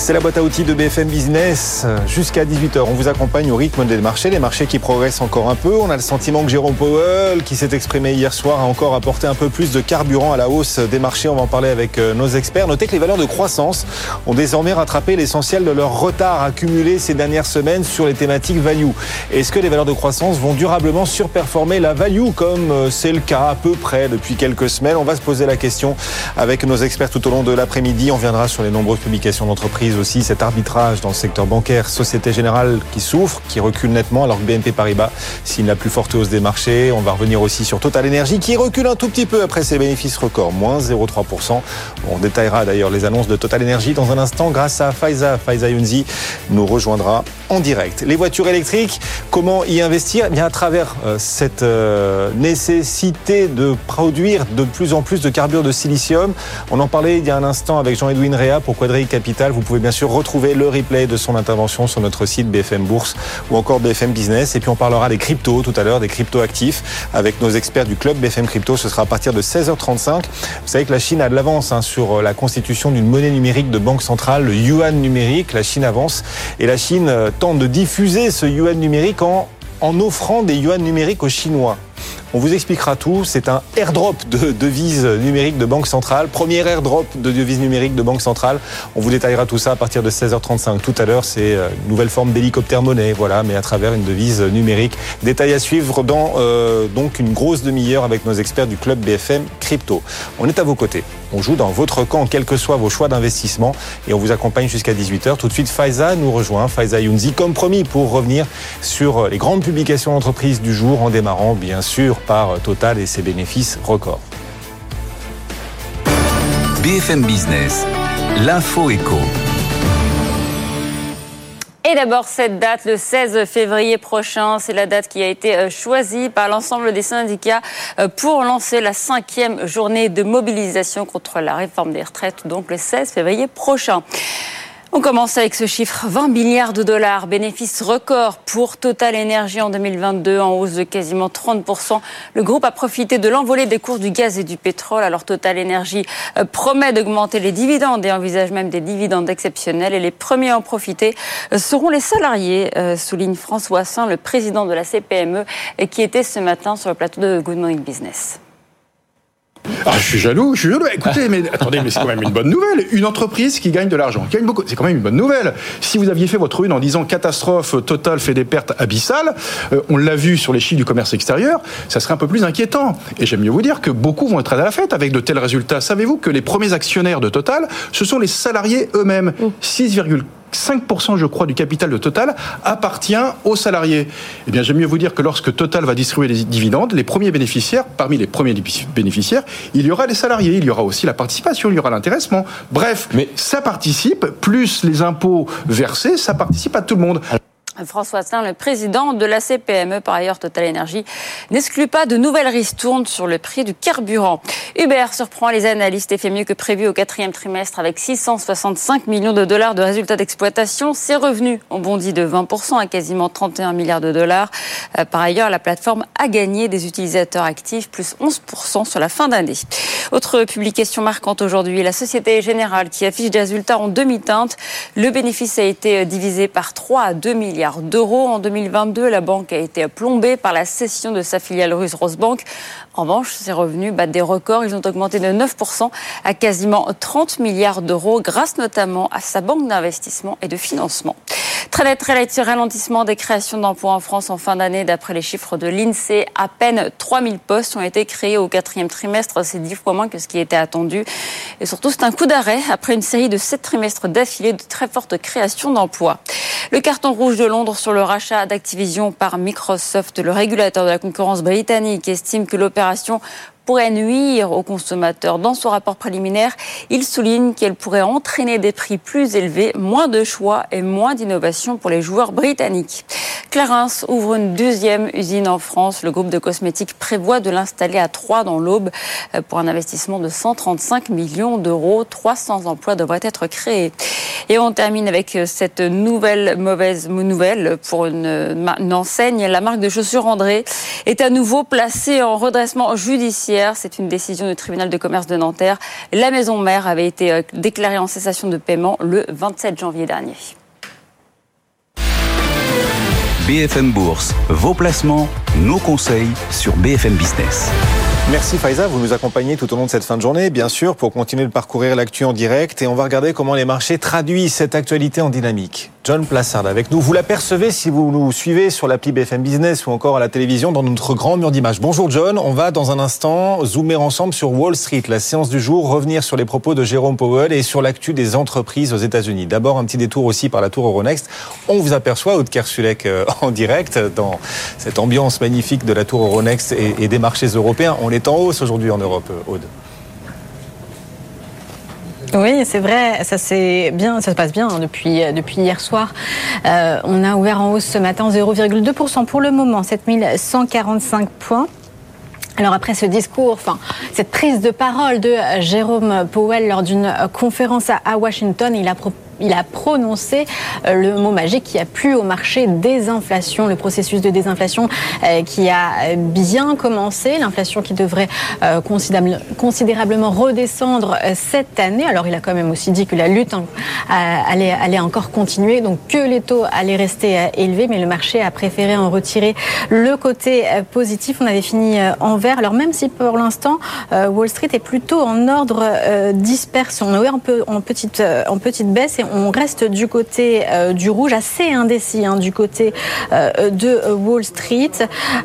C'est la boîte à outils de BFM Business. Jusqu'à 18h, on vous accompagne au rythme des marchés, les marchés qui progressent encore un peu. On a le sentiment que Jérôme Powell, qui s'est exprimé hier soir, a encore apporté un peu plus de carburant à la hausse des marchés. On va en parler avec euh, nos experts. Notez que les valeurs de croissance ont désormais rattrapé l'essentiel de leur retard accumulé ces dernières semaines sur les thématiques value. Est-ce que les valeurs de croissance vont durablement surperformer la value comme euh, c'est le cas à peu près depuis quelques semaines? On va se poser la question avec nos experts tout au long de l'après-midi. On viendra sur les nombreuses publications d'entreprises aussi cet arbitrage dans le secteur bancaire, Société Générale qui souffre, qui recule nettement, alors que BNP Paribas signe la plus forte hausse des marchés. On va revenir aussi sur Total Energy qui recule un tout petit peu après ses bénéfices records, moins 0,3%. On détaillera d'ailleurs les annonces de Total Energy dans un instant grâce à Faiza. Faiza Younzi nous rejoindra en direct. Les voitures électriques, comment y investir? Eh bien à travers euh, cette euh, nécessité de produire de plus en plus de carbure de silicium. On en parlait il y a un instant avec Jean-Edwin Réa pour Quadri Capital. Vous pouvez bien sûr retrouver le replay de son intervention sur notre site BFM Bourse ou encore BFM Business. Et puis on parlera des cryptos tout à l'heure, des cryptos actifs avec nos experts du club BFM Crypto. Ce sera à partir de 16h35. Vous savez que la Chine a de l'avance hein, sur euh, la constitution d'une monnaie numérique de banque centrale, le yuan numérique. La Chine avance et la Chine euh, tente de diffuser ce yuan numérique en, en offrant des yuan numériques aux Chinois. On vous expliquera tout. C'est un airdrop de devises numériques de Banque Centrale. Premier airdrop de devises numériques de Banque Centrale. On vous détaillera tout ça à partir de 16h35. Tout à l'heure, c'est euh, une nouvelle forme d'hélicoptère monnaie, voilà, mais à travers une devise numérique. Détail à suivre dans euh, donc une grosse demi-heure avec nos experts du club BFM Crypto. On est à vos côtés. On joue dans votre camp, quels que soient vos choix d'investissement, et on vous accompagne jusqu'à 18h. Tout de suite, Faiza nous rejoint, Faiza Younzi, comme promis, pour revenir sur les grandes publications d'entreprise du jour, en démarrant bien sûr par Total et ses bénéfices records. BFM Business, l'info éco. Et d'abord, cette date, le 16 février prochain, c'est la date qui a été euh, choisie par l'ensemble des syndicats euh, pour lancer la cinquième journée de mobilisation contre la réforme des retraites, donc le 16 février prochain. On commence avec ce chiffre 20 milliards de dollars, bénéfice record pour Total Energy en 2022 en hausse de quasiment 30%. Le groupe a profité de l'envolée des cours du gaz et du pétrole. Alors Total Energy euh, promet d'augmenter les dividendes et envisage même des dividendes exceptionnels et les premiers à en profiter euh, seront les salariés, euh, souligne François Saint, le président de la CPME qui était ce matin sur le plateau de Good Morning Business. Ah, je suis jaloux, je suis jaloux. Écoutez, mais attendez, mais c'est quand même une bonne nouvelle. Une entreprise qui gagne de l'argent, qui gagne beaucoup, c'est quand même une bonne nouvelle. Si vous aviez fait votre une en disant catastrophe totale fait des pertes abyssales, euh, on l'a vu sur les chiffres du commerce extérieur, ça serait un peu plus inquiétant. Et j'aime mieux vous dire que beaucoup vont être à la fête avec de tels résultats. Savez-vous que les premiers actionnaires de Total, ce sont les salariés eux-mêmes. 6,4 5%, je crois, du capital de Total appartient aux salariés. Eh bien, j'aime mieux vous dire que lorsque Total va distribuer les dividendes, les premiers bénéficiaires, parmi les premiers bénéficiaires, il y aura les salariés, il y aura aussi la participation, il y aura l'intéressement. Bref, mais ça participe, plus les impôts versés, ça participe à tout le monde. François Saint, le président de la CPME, par ailleurs Total Energy, n'exclut pas de nouvelles ristournes sur le prix du carburant. Uber surprend les analystes et fait mieux que prévu au quatrième trimestre avec 665 millions de dollars de résultats d'exploitation. Ses revenus ont bondi de 20% à quasiment 31 milliards de dollars. Euh, par ailleurs, la plateforme a gagné des utilisateurs actifs, plus 11% sur la fin d'année. Autre publication marquante aujourd'hui, la Société Générale qui affiche des résultats en demi-teinte. Le bénéfice a été divisé par 3 à 2 milliards d'euros. En 2022, la banque a été plombée par la cession de sa filiale russe Rosbank. En revanche, ses revenus battent des records. Ils ont augmenté de 9% à quasiment 30 milliards d'euros grâce notamment à sa banque d'investissement et de financement. Très net, très net, ralentissement des créations d'emplois en France en fin d'année. D'après les chiffres de l'INSEE, à peine 3000 postes ont été créés au quatrième trimestre. C'est dix fois moins que ce qui était attendu. Et surtout, c'est un coup d'arrêt après une série de sept trimestres d'affilée de très fortes créations d'emplois. Le carton rouge de Londres sur le rachat d'Activision par Microsoft, le régulateur de la concurrence britannique, estime que l'opération déclaration pourrait nuire aux consommateurs. Dans son rapport préliminaire, il souligne qu'elle pourrait entraîner des prix plus élevés, moins de choix et moins d'innovation pour les joueurs britanniques. Clarins ouvre une deuxième usine en France. Le groupe de cosmétiques prévoit de l'installer à Troyes dans l'Aube pour un investissement de 135 millions d'euros. 300 emplois devraient être créés. Et on termine avec cette nouvelle mauvaise nouvelle pour une, une enseigne. La marque de chaussures André est à nouveau placée en redressement judiciaire. C'est une décision du tribunal de commerce de Nanterre. La maison mère avait été euh, déclarée en cessation de paiement le 27 janvier dernier. BFM Bourse, vos placements, nos conseils sur BFM Business. Merci Faiza, vous nous accompagnez tout au long de cette fin de journée, bien sûr, pour continuer de parcourir l'actu en direct et on va regarder comment les marchés traduisent cette actualité en dynamique. John Plassard avec nous. Vous l'apercevez si vous nous suivez sur l'appli BFM Business ou encore à la télévision dans notre grand mur d'image. Bonjour John, on va dans un instant zoomer ensemble sur Wall Street, la séance du jour, revenir sur les propos de Jérôme Powell et sur l'actu des entreprises aux États-Unis. D'abord un petit détour aussi par la tour Euronext. On vous aperçoit, Aude Kersulek, euh, en direct dans cette ambiance magnifique de la tour Euronext et, des marchés européens. On est en hausse aujourd'hui en Europe, Aude. Oui, c'est vrai, ça c'est bien, ça se passe bien hein, depuis depuis hier soir. Euh, on a ouvert en hausse ce matin 0,2% pour le moment, 7145 points. Alors après ce discours, cette prise de parole de Jérôme Powell lors d'une conférence à Washington, il a proposé il a prononcé euh, le mot magique qui a plu au marché désinflation, le processus de désinflation euh, qui a bien commencé, l'inflation qui devrait euh, considérablement redescendre cette année. Alors il a quand même aussi dit que la lutte hein, allait, encore continuer, donc que les taux allaient rester élevés, mais le marché a préféré en retirer le côté positif. On avait fini en vert. Alors même si pour l'instant Wall Street est plutôt en ordre dispersion, on est en petite, en petite baisse et on reste du côté euh, du rouge, assez indécis hein, du côté euh, de Wall Street.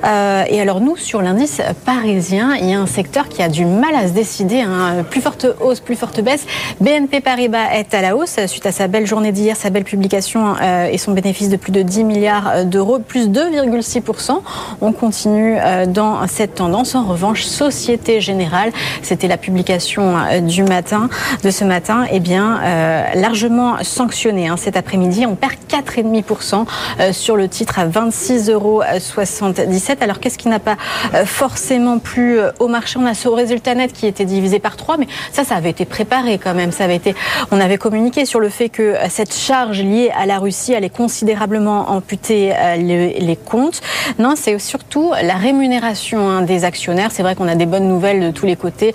Euh, et alors nous, sur l'indice parisien, il y a un secteur qui a du mal à se décider. Hein. Plus forte hausse, plus forte baisse. BNP Paribas est à la hausse suite à sa belle journée d'hier, sa belle publication et son bénéfice de plus de 10 milliards d'euros, plus 2,6%. On continue dans cette tendance. En revanche, Société Générale, c'était la publication du matin, de ce matin, eh bien largement sanctionné hein. cet après-midi. On perd 4,5% euh, sur le titre à 26,77 euros. Alors qu'est-ce qui n'a pas euh, forcément plu euh, au marché? On a ce résultat net qui était divisé par 3, mais ça, ça avait été préparé quand même. Ça avait été, on avait communiqué sur le fait que cette charge liée à la Russie allait considérablement amputer les, comptes. Non, c'est surtout la rémunération hein, des actionnaires. C'est vrai qu'on a des bonnes nouvelles de tous les côtés,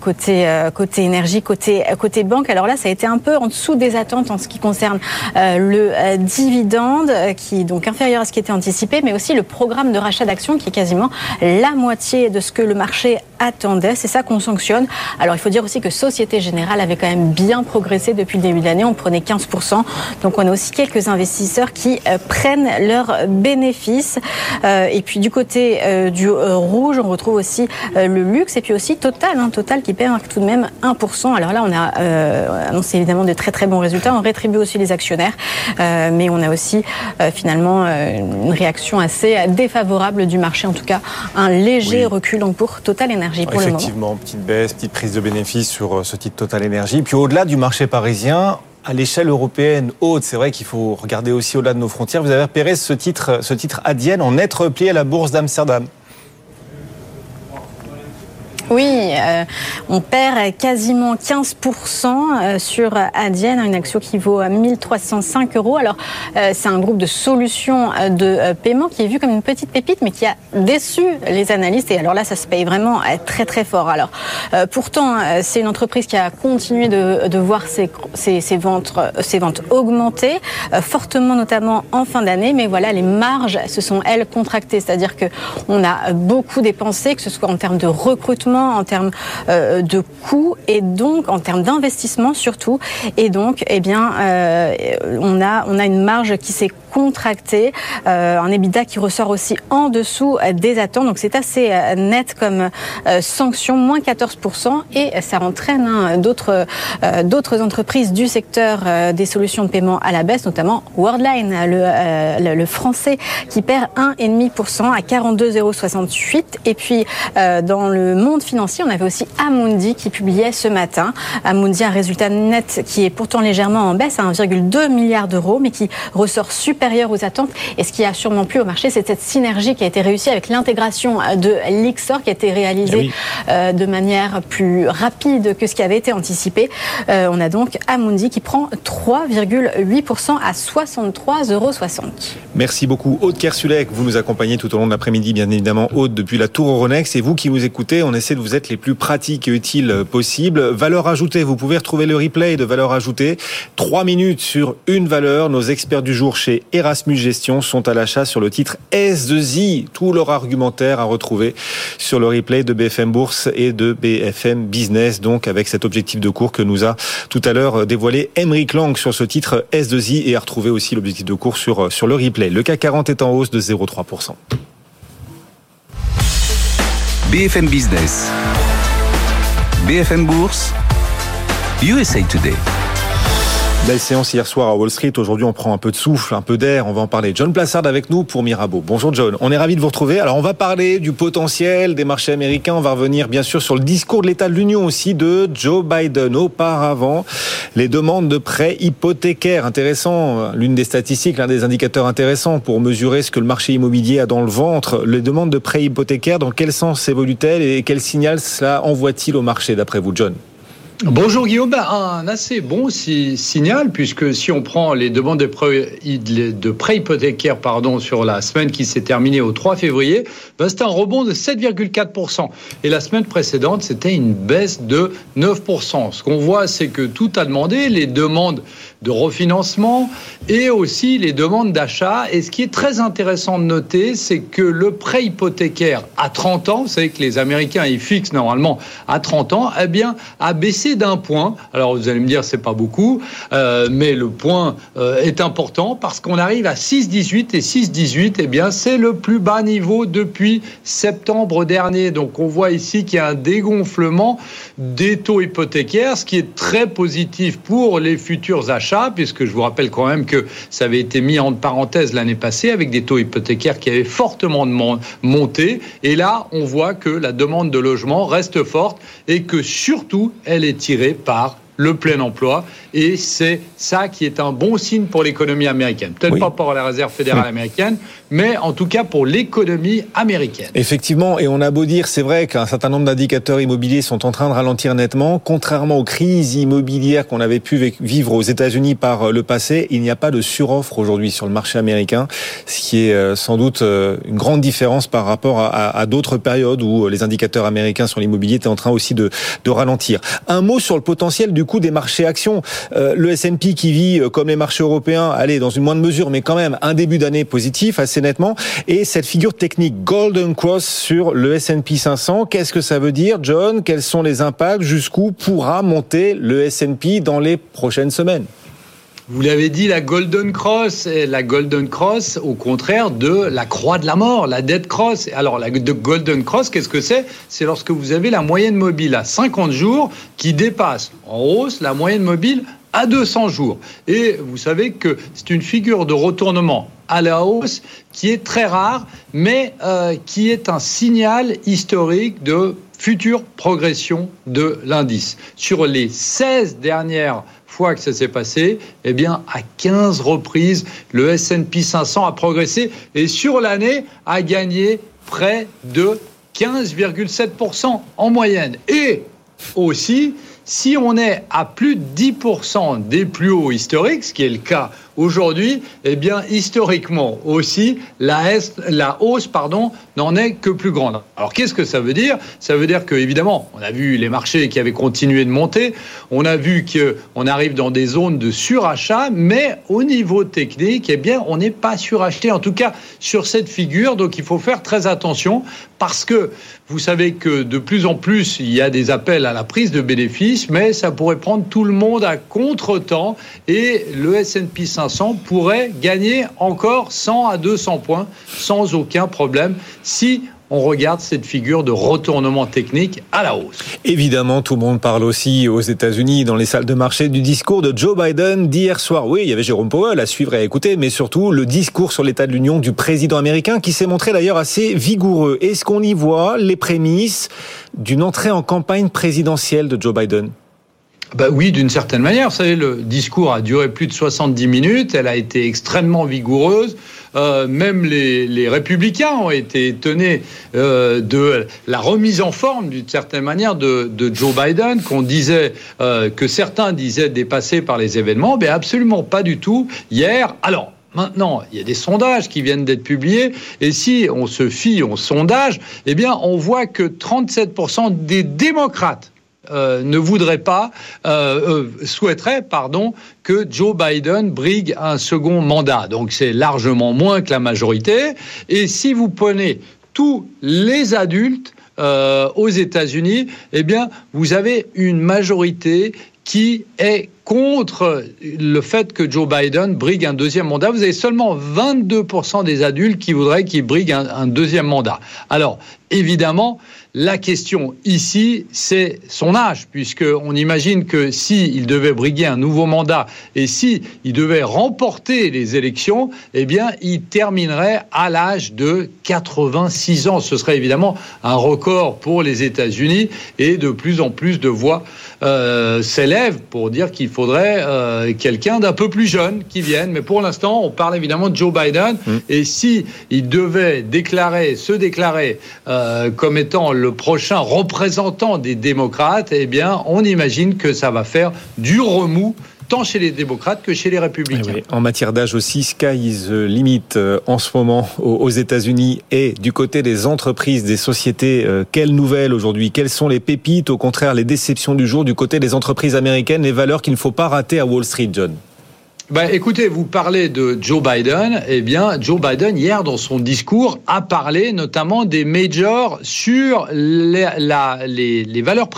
côté côté énergie, côté côté banque. Alors là, ça a été un peu en dessous des attentes en ce qui concerne euh, le euh, dividende, euh, qui est donc inférieur à ce qui était anticipé, mais aussi le programme de rachat d'actions qui est quasiment la moitié de ce que le marché attendait. C'est ça qu'on sanctionne. Alors il faut dire aussi que Société Générale avait quand même bien progressé depuis le début de l'année. On prenait 15%. Donc on a aussi quelques investisseurs qui prennent leurs bénéfices. et puis du côté du rouge, on retrouve aussi le luxe et puis aussi Total, hein, Total qui perd tout de même 1%. Alors là, on a annoncé évidemment de très très bons résultats on rétribue aussi les actionnaires, euh, mais on a aussi euh, finalement euh, une réaction assez défavorable du marché, en tout cas un léger recul en pour Total Effectivement, petite baisse, petite prise de bénéfice sur ce titre Total Énergie. Puis au-delà du marché parisien, à l'échelle européenne haute, c'est vrai qu'il faut regarder aussi au-delà de nos frontières. Vous avez repéré ce titre, ce titre Adienne en être replié à la bourse d'Amsterdam. Oui, euh, on perd quasiment 15% euh, sur Adyen, une action qui vaut 1305 euros. Alors, euh, c'est un groupe de solutions de paiement qui est vu comme une petite pépite, mais qui a déçu les analystes. Et alors là, ça se paye vraiment très très fort. Alors, pourtant, c'est une entreprise qui a continué de, voir ses, ventes, ses ventes augmenter, fortement notamment en fin d'année. Mais voilà, les marges se sont, elles, contractées. C'est-à-dire que on a beaucoup dépensé, que ce soit en termes de recrutement, en termes euh, de coûts et donc en termes d'investissement surtout. Et donc, eh bien, euh, on a on a une marge qui s'est contractée, euh, un EBITDA qui ressort aussi en dessous des attentes. Donc c'est assez net comme sanction, moins 14%, et ça entraîne hein, d'autres d'autres entreprises du secteur des solutions de paiement à la baisse, notamment Worldline, le, le, français, qui perd 1,5% à 42,068. Et puis dans le monde financiers, on avait aussi Amundi qui publiait ce matin. Amundi, un résultat net qui est pourtant légèrement en baisse à 1,2 milliard d'euros, mais qui ressort supérieur aux attentes. Et ce qui a sûrement plu au marché, c'est cette synergie qui a été réussie avec l'intégration de l'Ixor qui a été réalisée eh euh, de manière plus rapide que ce qui avait été anticipé. Euh, on a donc Amundi qui prend 3,8% à 63,60 euros. Merci beaucoup, Aude Kersulek. Vous nous accompagnez tout au long de l'après-midi, bien évidemment, Aude, depuis la Tour Euronext. Et vous qui nous écoutez, on essaie de vous être les plus pratiques et utiles possibles. Valeur ajoutée, vous pouvez retrouver le replay de valeur ajoutée. Trois minutes sur une valeur. Nos experts du jour chez Erasmus Gestion sont à l'achat sur le titre S2I. Tout leur argumentaire à retrouver sur le replay de BFM Bourse et de BFM Business, donc avec cet objectif de cours que nous a tout à l'heure dévoilé Emeric Lang sur ce titre S2I et à retrouver aussi l'objectif de cours sur, sur le replay. Le CAC 40 est en hausse de 0,3%. BFM Business. BFM Bourse. USA Today. Belle séance hier soir à Wall Street. Aujourd'hui, on prend un peu de souffle, un peu d'air. On va en parler. John Plassard avec nous pour Mirabeau. Bonjour John. On est ravi de vous retrouver. Alors, on va parler du potentiel des marchés américains. On va revenir bien sûr sur le discours de l'État de l'Union aussi de Joe Biden. Auparavant, les demandes de prêts hypothécaires. Intéressant. L'une des statistiques, l'un des indicateurs intéressants pour mesurer ce que le marché immobilier a dans le ventre. Les demandes de prêts hypothécaires, dans quel sens évoluent-elles et quel signal cela envoie-t-il au marché d'après vous, John? Bonjour Guillaume, ben, un assez bon signal puisque si on prend les demandes de prêts, hypothécaires pardon, sur la semaine qui s'est terminée au 3 février, ben, c'était un rebond de 7,4%. Et la semaine précédente, c'était une baisse de 9%. Ce qu'on voit, c'est que tout a demandé, les demandes de refinancement et aussi les demandes d'achat. Et ce qui est très intéressant de noter, c'est que le prêt hypothécaire à 30 ans, vous savez que les Américains, ils fixent normalement à 30 ans, eh bien, a baissé d'un point. Alors, vous allez me dire, c'est pas beaucoup, euh, mais le point euh, est important parce qu'on arrive à 6,18 et 6,18, eh bien, c'est le plus bas niveau depuis septembre dernier. Donc, on voit ici qu'il y a un dégonflement des taux hypothécaires, ce qui est très positif pour les futurs achats puisque je vous rappelle quand même que ça avait été mis en parenthèse l'année passée avec des taux hypothécaires qui avaient fortement monté. Et là, on voit que la demande de logement reste forte et que surtout, elle est tirée par le plein emploi. Et c'est ça qui est un bon signe pour l'économie américaine. Peut-être pas pour la réserve fédérale américaine, mais en tout cas pour l'économie américaine. Effectivement, et on a beau dire, c'est vrai qu'un certain nombre d'indicateurs immobiliers sont en train de ralentir nettement. Contrairement aux crises immobilières qu'on avait pu vivre aux États-Unis par euh, le passé, il n'y a pas de suroffre aujourd'hui sur le marché américain, ce qui est euh, sans doute euh, une grande différence par rapport à, d'autres périodes où les indicateurs américains sur l'immobilier étaient en train aussi de, de ralentir. Un mot sur le potentiel du des marchés actions. le S&P qui vit comme les marchés européens, allez dans une moindre mesure, mais quand même un début d'année positif, assez nettement. Et cette figure technique Golden Cross sur le S&P 500, qu'est-ce que ça veut dire, John? Quels sont les impacts? Jusqu'où pourra monter le S&P dans les prochaines semaines? Vous l'avez dit, la Golden Cross, la Golden Cross, au contraire de la croix de la mort, la Dead Cross. Alors, la Golden Cross, qu'est-ce que c'est? C'est lorsque vous avez la moyenne mobile à 50 jours qui dépasse en hausse la moyenne mobile à 200 jours. Et vous savez que c'est une figure de retournement à la hausse qui est très rare, mais euh, qui est un signal historique de future progression de l'indice. Sur les 16 dernières fois que ça s'est passé, eh bien, à 15 reprises, le S&P 500 a progressé et sur l'année a gagné près de 15,7% en moyenne. Et aussi, si on est à plus de 10% des plus hauts historiques, ce qui est le cas Aujourd'hui, eh bien, historiquement aussi, la, hausse pardon, n'en est que plus grande. Alors, qu'est-ce que ça veut dire? Ça veut dire que, évidemment, on a vu les marchés qui avaient continué de monter, on a vu qu'on arrive dans des zones de surachat, mais au niveau technique, eh bien, on n'est pas suracheté, en tout cas sur cette figure. Donc, il faut faire très attention parce que vous savez que de plus en plus, il y a des appels à la prise de bénéfices, mais ça pourrait prendre tout le monde à contre-temps et le S&P 500 pourrait gagner encore 100 à 200 points sans aucun problème si on regarde cette figure de retournement technique à la hausse. Évidemment, tout le monde parle aussi aux États-Unis, dans les salles de marché, du discours de Joe Biden d'hier soir. Oui, il y avait Jérôme Powell à suivre et à écouter, mais surtout le discours sur l'état de l'Union du président américain qui s'est montré d'ailleurs assez vigoureux. Est-ce qu'on y voit les prémices d'une entrée en campagne présidentielle de Joe Biden? Bah oui, d'une certaine manière. Vous savez, le discours a duré plus de 70 minutes. Elle a été extrêmement vigoureuse. Euh, même les, les, républicains ont été étonnés euh, de la remise en forme, d'une certaine manière, de, de, Joe Biden, qu'on disait, euh, que certains disaient dépassé par les événements, mais absolument pas du tout. Hier, alors, Maintenant, il y a des sondages qui viennent d'être publiés, et si on se fie aux sondages, eh bien, on voit que 37% des démocrates euh, ne voudrait pas, euh, euh, souhaiterait, pardon, que Joe Biden brigue un second mandat. Donc c'est largement moins que la majorité. Et si vous prenez tous les adultes aux États-Unis, eh bien, vous avez une majorité qui est contre le fait que Joe Biden brigue un deuxième mandat. Vous avez seulement 22% des adultes qui voudraient qu'il brigue un, deuxième mandat. Alors, évidemment, la question ici, c'est son âge, puisqu'on imagine que s'il devait briguer un nouveau mandat et s'il il devait remporter les élections, eh bien, il terminerait à l'âge de 86 ans. Ce serait évidemment un record pour les États-Unis et de plus en plus de voix euh, s'élèvent pour dire qu'il faudrait euh, quelqu'un d'un peu plus jeune qui vienne. Mais pour l'instant, on parle évidemment de Joe Biden. Mm. Et si il devait déclarer, se déclarer euh, comme étant le prochain représentant des démocrates, eh bien, on imagine que ça va faire du remous tant chez les démocrates que chez les républicains. En matière d'âge aussi, sky is the limit euh, en ce moment aux États-Unis et du côté des entreprises, des sociétés. Euh, quelles nouvelles aujourd'hui? Quelles sont les pépites? Au contraire, les déceptions du jour du côté des entreprises américaines, les valeurs qu'il ne faut pas rater à Wall Street, John? Ben, écoutez, vous parlez de Joe Biden. Eh bien, Joe Biden, hier, dans son discours, a parlé notamment des majors sur les, la, les, les valeurs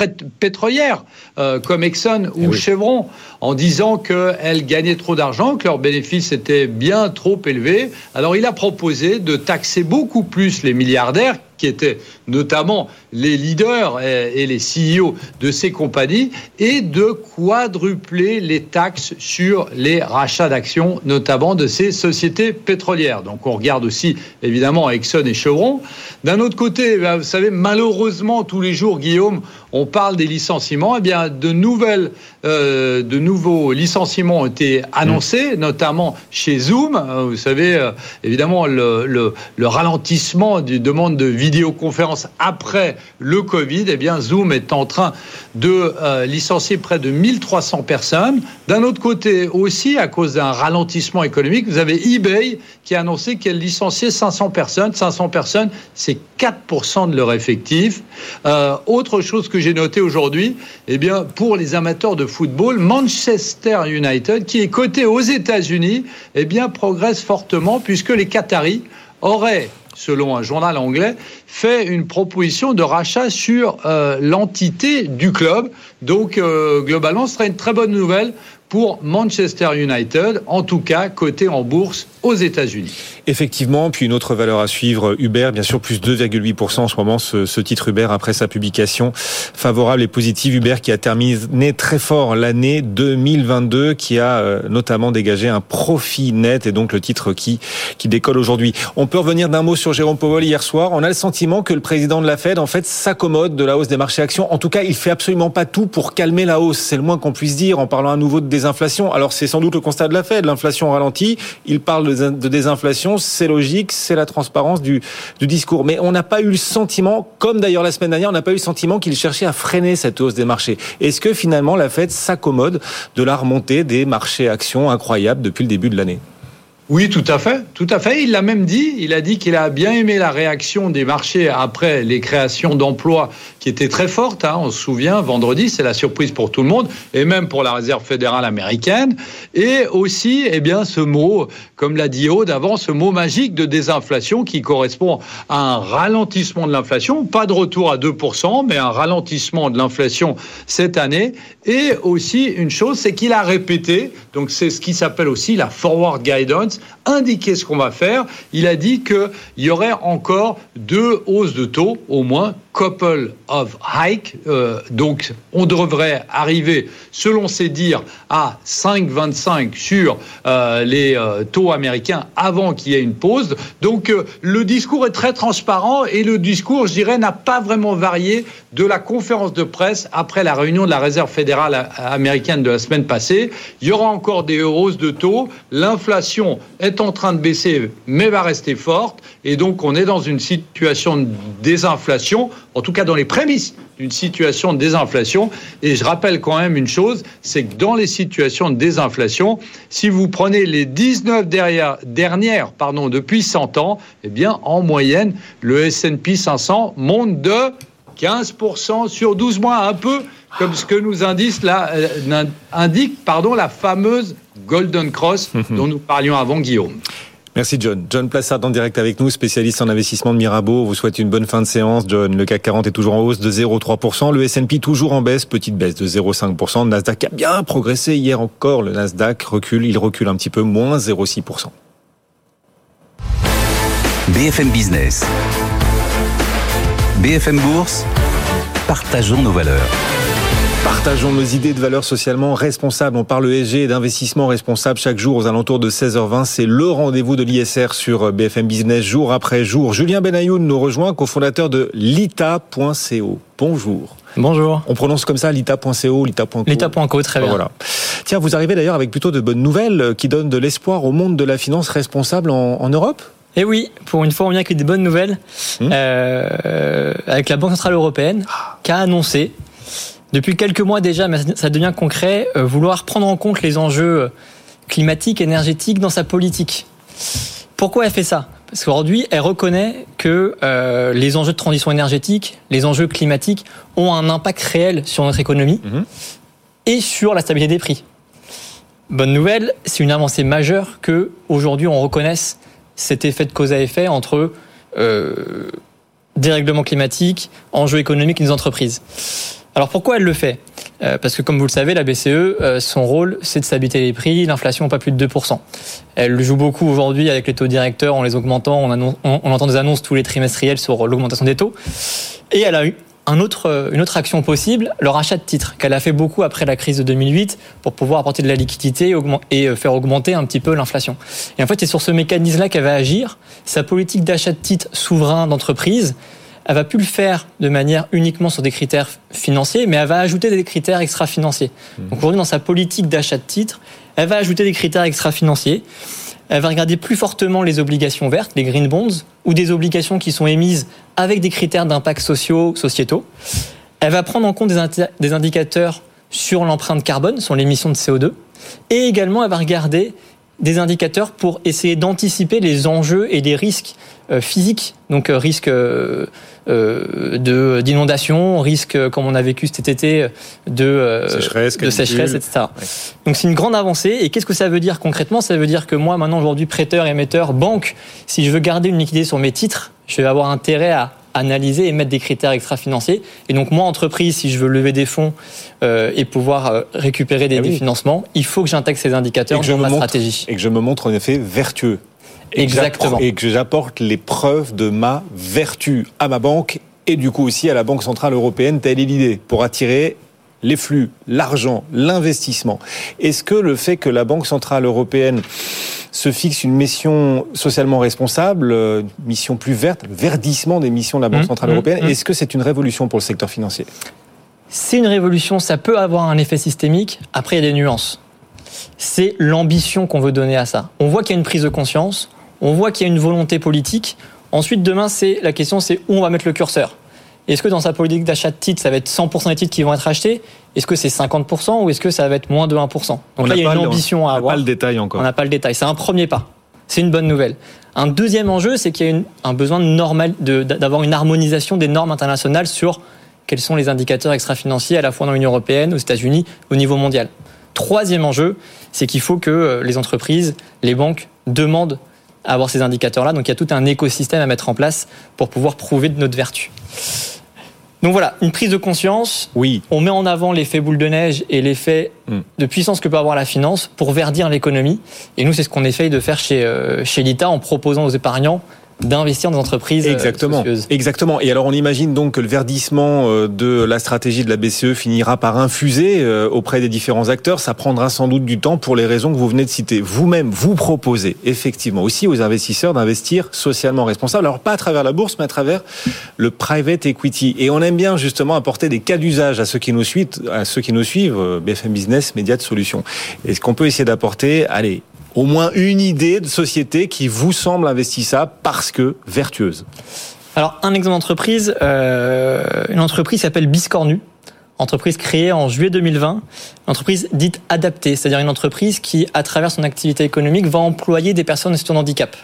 pétrolières, euh, comme Exxon ou eh Chevron, en disant qu'elles gagnaient trop d'argent, que leurs bénéfices étaient bien trop élevés. Alors, il a proposé de taxer beaucoup plus les milliardaires qui étaient notamment les leaders et les CEO de ces compagnies, et de quadrupler les taxes sur les rachats d'actions, notamment de ces sociétés pétrolières. Donc on regarde aussi évidemment Exxon et Chevron. D'un autre côté, ben, vous savez, malheureusement, tous les jours, Guillaume, on parle des licenciements. Eh bien, de nouvelles, euh, de nouveaux licenciements ont été annoncés, notamment chez Zoom. Euh, vous savez, euh, évidemment, le, le, le, ralentissement des demandes de vidéoconférence après le Covid. Eh bien, Zoom est en train de euh, licencier près de 1300 personnes. D'un autre côté, aussi, à cause d'un ralentissement économique, vous avez eBay qui a annoncé qu'elle licenciait 500 personnes. 500 personnes, c'est 4% de leur effectif. Autre chose que j'ai noté aujourd'hui, eh bien, pour les amateurs de football, Manchester United, qui est coté aux États-Unis, eh progresse fortement puisque les Qataris auraient selon un journal anglais, fait une proposition de rachat sur euh, l'entité du club. Donc, euh, globalement, ce serait une très bonne nouvelle pour Manchester United, en tout cas côté en bourse aux États-Unis. Effectivement, puis une autre valeur à suivre, Uber, bien sûr, plus 2,8% en ce moment, ce, titre Uber après sa publication favorable et positive. Uber qui a terminé très fort l'année 2022, qui a euh, notamment dégagé un profit net et donc le titre qui, qui décolle aujourd'hui. On peut revenir d'un mot sur Jérôme Powell hier soir. On a le sentiment que le président de la Fed, en fait, s'accommode de la hausse des marchés actions. En tout cas, il fait absolument pas tout pour calmer la hausse. C'est le moins qu'on puisse dire en parlant à nouveau de Alors, c'est sans doute le constat de la Fed. L'inflation ralentit. Il parle de désinflation, c'est logique, c'est la transparence du, du, discours. Mais on n'a pas eu le sentiment, comme d'ailleurs la semaine dernière, on n'a pas eu le sentiment qu'il cherchait à freiner cette hausse des marchés. Est-ce que finalement la Fed s'accommode de la remontée des marchés actions incroyables depuis le début de l'année? Oui, tout à fait, tout à fait. Il l'a même dit. Il a dit qu'il a bien aimé la réaction des marchés après les créations d'emplois qui étaient très fortes. Hein. On se souvient, vendredi, c'est la surprise pour tout le monde et même pour la Réserve fédérale américaine. Et aussi, eh bien, ce mot, comme l'a dit Aude avant, ce mot magique de désinflation qui correspond à un ralentissement de l'inflation, pas de retour à 2%, mais un ralentissement de l'inflation cette année. Et aussi une chose, c'est qu'il a répété. Donc c'est ce qui s'appelle aussi la forward guidance indiqué ce qu'on va faire. Il a dit qu'il y aurait encore deux hausses de taux, au moins, couple of hike. Euh, donc, on devrait arriver, selon ses dires, à 5,25 sur euh, les euh, taux américains avant qu'il y ait une pause. Donc, le discours est très transparent et le discours, je dirais, n'a pas vraiment varié de la conférence de presse après la réunion de la Réserve fédérale américaine de la semaine passée. Il y aura encore des hausses de taux. L'inflation est en train de baisser, mais va rester forte. Et donc, on est dans une situation de désinflation en tout cas dans les prémices d'une situation de désinflation. Et je rappelle quand même une chose, c'est que dans les situations de désinflation, si vous prenez les 19 derrière, dernières pardon, depuis 100 ans, eh bien, en moyenne, le S&P 500 monte de 15% sur 12 mois, un peu comme ce que nous indique, la, euh, indique pardon, la fameuse Golden Cross dont nous parlions avant, Guillaume. Merci John. John Plassard en direct avec nous, spécialiste en investissement de Mirabeau. vous souhaite une bonne fin de séance. John, le CAC 40 est toujours en hausse de 0,3%. Le S&P toujours en baisse, petite baisse de 0,5%. Le Nasdaq a bien progressé hier encore. Le Nasdaq recule, il recule un petit peu, moins 0,6%. BFM Business. BFM Bourse. Partageons nos valeurs. Partageons nos idées de valeurs socialement responsables. On parle ESG et d'investissement responsable chaque jour aux alentours de 16h20. C'est le rendez-vous de l'ISR sur BFM Business jour après jour. Julien Benayoun nous rejoint, cofondateur de lita.co. Bonjour. Bonjour. On prononce comme ça lita.co, lita.co. Lita.co, très bien. Voilà. Tiens, vous arrivez d'ailleurs avec plutôt de bonnes nouvelles qui donnent de l'espoir au monde de la finance responsable en, Europe eh oui, pour une fois, on vient avec des bonnes nouvelles. Hmm. Euh, avec la Banque Centrale Européenne, ah. qui a annoncé depuis quelques mois déjà, mais ça devient concret, euh, vouloir prendre en compte les enjeux climatiques, énergétiques dans sa politique. Pourquoi elle fait ça? Parce qu'aujourd'hui, elle reconnaît que euh, les enjeux de transition énergétique, les enjeux climatiques ont un impact réel sur notre économie mhm. et sur la stabilité des prix. Bonne nouvelle, c'est une avancée majeure que aujourd'hui on reconnaisse cet effet de cause à effet entre euh, dérèglement climatique, enjeux économiques des entreprises. Alors pourquoi elle le fait? Euh, Parce que comme vous le savez, la BCE, euh, son rôle, c'est de stabiliser les prix, l'inflation pas plus de 2%. Elle joue beaucoup aujourd'hui avec les taux directeurs en les augmentant, on, entend des annonces tous les trimestriels sur l'augmentation des taux. Et elle a eu un autre, une autre action possible, le rachat de titres, qu'elle a fait beaucoup après la crise de 2008 pour pouvoir apporter de la liquidité et euh, faire augmenter un petit peu l'inflation. Et en fait, c'est sur ce mécanisme-là qu'elle va agir. Sa politique d'achat de titres souverains d'entreprise, elle va plus le faire de manière uniquement sur des critères financiers, mais elle va ajouter des critères extra-financiers. Mmh. Donc aujourd'hui, dans sa politique d'achat de titres, elle va ajouter des critères extra-financiers. Elle va regarder plus fortement les obligations vertes, les green bonds, ou des obligations qui sont émises avec des critères d'impact sociaux, sociétaux. Elle va prendre en compte des, indicateurs sur l'empreinte carbone, sur l'émission de CO2. Et également, elle va regarder des indicateurs pour essayer d'anticiper les enjeux et les risques euh, physiques, donc euh, risque euh, de d'inondation, risque comme on a vécu cet été de sécheresse, de sécheresse, etc. Donc c'est une grande avancée. Et qu'est-ce que ça veut dire concrètement? Ça veut dire que moi maintenant aujourd'hui prêteur, émetteur, banque, si je veux garder une liquidité sur mes titres, je vais avoir intérêt à analyser et mettre des critères extra-financiers. Et donc moi, entreprise, si je veux lever des fonds euh, et pouvoir euh, récupérer des, eh financements, il faut que j'intègre ces indicateurs dans ma stratégie. Et que je me montre en effet vertueux. Exactement. Et que j'apporte les preuves de ma vertu à ma banque et du coup aussi à la Banque Centrale Européenne, telle est l'idée, pour attirer les flux, l'argent, l'investissement. Est-ce que le fait que la Banque Centrale Européenne se fixe une mission socialement responsable, euh, mission plus verte, verdissement des missions de la Banque mmh, Centrale mmh, Européenne. Mmh. Est-ce que c'est une révolution pour le secteur financier? C'est une révolution, ça peut avoir un effet systémique. Après, il y a des nuances. C'est l'ambition qu'on veut donner à ça. On voit qu'il y a une prise de conscience, on voit qu'il y a une volonté politique. Ensuite, demain, c'est la question, c'est où on va mettre le curseur. Est-ce que dans sa politique d'achat de titres, ça va être 100% des titres qui vont être achetés? Est-ce que c'est 50% ou est-ce que ça va être moins de 1% Donc on là, il y a une ambition à avoir. On n'a pas le détail encore. On n'a pas le détail. C'est un premier pas. C'est une bonne nouvelle. Un deuxième enjeu, c'est qu'il y a un besoin normal d'avoir une harmonisation des normes internationales sur quels sont les indicateurs extra-financiers à la fois dans l'Union européenne, aux États-Unis, au niveau mondial. Troisième enjeu, c'est qu'il faut que euh, les entreprises, les banques demandent à avoir ces indicateurs-là. Donc il y a tout un écosystème à mettre en place pour pouvoir prouver de notre vertu. Donc voilà, une prise de conscience. Oui. On met en avant l'effet boule de neige et l'effet Mm. de puissance que peut avoir la finance pour verdir l'économie. Et nous, c'est ce qu'on essaye de faire chez, euh, chez l'ITA en proposant aux épargnants d'investir dans des entreprises euh, Exactement. soucieuses. Exactement. Et alors on imagine donc que le verdissement euh, de la stratégie de la BCE finira par infuser euh, auprès des différents acteurs. Ça prendra sans doute du temps pour les raisons que vous venez de citer. Vous-même, vous proposez effectivement aussi aux investisseurs d'investir socialement responsable. Alors pas à travers la bourse, mais à travers le private equity. Et on aime bien justement apporter des cas d'usage à ceux qui nous suivent, à ceux qui nous suivent, BFM Business, Médias de Solutions. Est-ce qu'on peut essayer d'apporter, allez, au moins une idée de société qui vous semble investissable parce que vertueuse Alors, un exemple d'entreprise, euh, une entreprise s'appelle Biscornu, entreprise créée en juillet 2020, une entreprise dite adaptée, c'est-à-dire une entreprise qui, à travers son activité économique, va employer des personnes en handicap.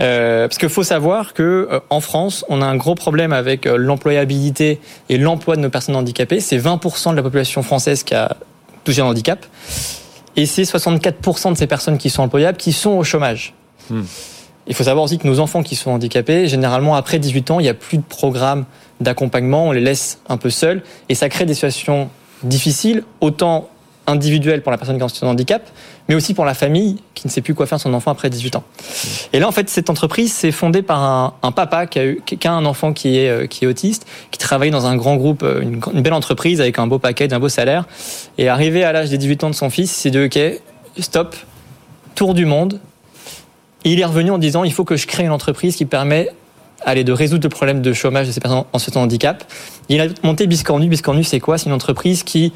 Euh, parce qu'il faut savoir que euh, en France, on a un gros problème avec l'employabilité et l'emploi de nos personnes handicapées. C'est 20% de la population française qui a touché un handicap, et c'est 64% de ces personnes qui sont employables qui sont au chômage. Hmm. Il faut savoir aussi que nos enfants qui sont handicapés, généralement après 18 ans, il n'y a plus de programme d'accompagnement, on les laisse un peu seuls, et ça crée des situations difficiles, autant individuelles pour la personne qui est en situation de handicap, mais aussi pour la famille qui ne sait plus quoi faire son enfant après 18 ans. Et là, en fait, cette entreprise s'est fondée par un, papa qui a, eu, qui a un enfant qui est, euh, qui est autiste, qui travaille dans un grand groupe, euh, une, belle entreprise avec un beau paquet, un beau salaire. Et arrivé à l'âge des 18 ans de son fils, il s'est dit, OK, stop, tour du monde. Il est revenu en disant, il faut que je crée une entreprise qui permet allez, de résoudre le problème de chômage de ces personnes en situation de handicap. Il a monté Biscornu. Biscornu, c'est quoi? C'est une entreprise qui,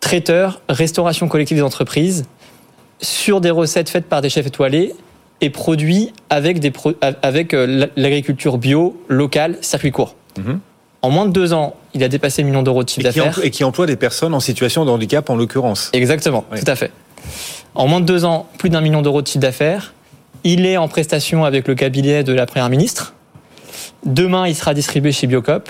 traiteur, restauration collective des entreprises, sur des recettes faites par des chefs étoilés et produit avec, des pro- avec euh, l'agriculture bio, locale, circuit court. Mhm. En moins de deux ans, il a dépassé le million d'euros de chiffre d'affaires. et qui emploie des personnes en situation de handicap en l'occurrence. Exactement, Oui. tout à fait. En moins de deux ans, plus d'un million d'euros de chiffre d'affaires. Il est en prestation avec le cabinet de la Première ministre. Demain, il sera distribué chez Biocop.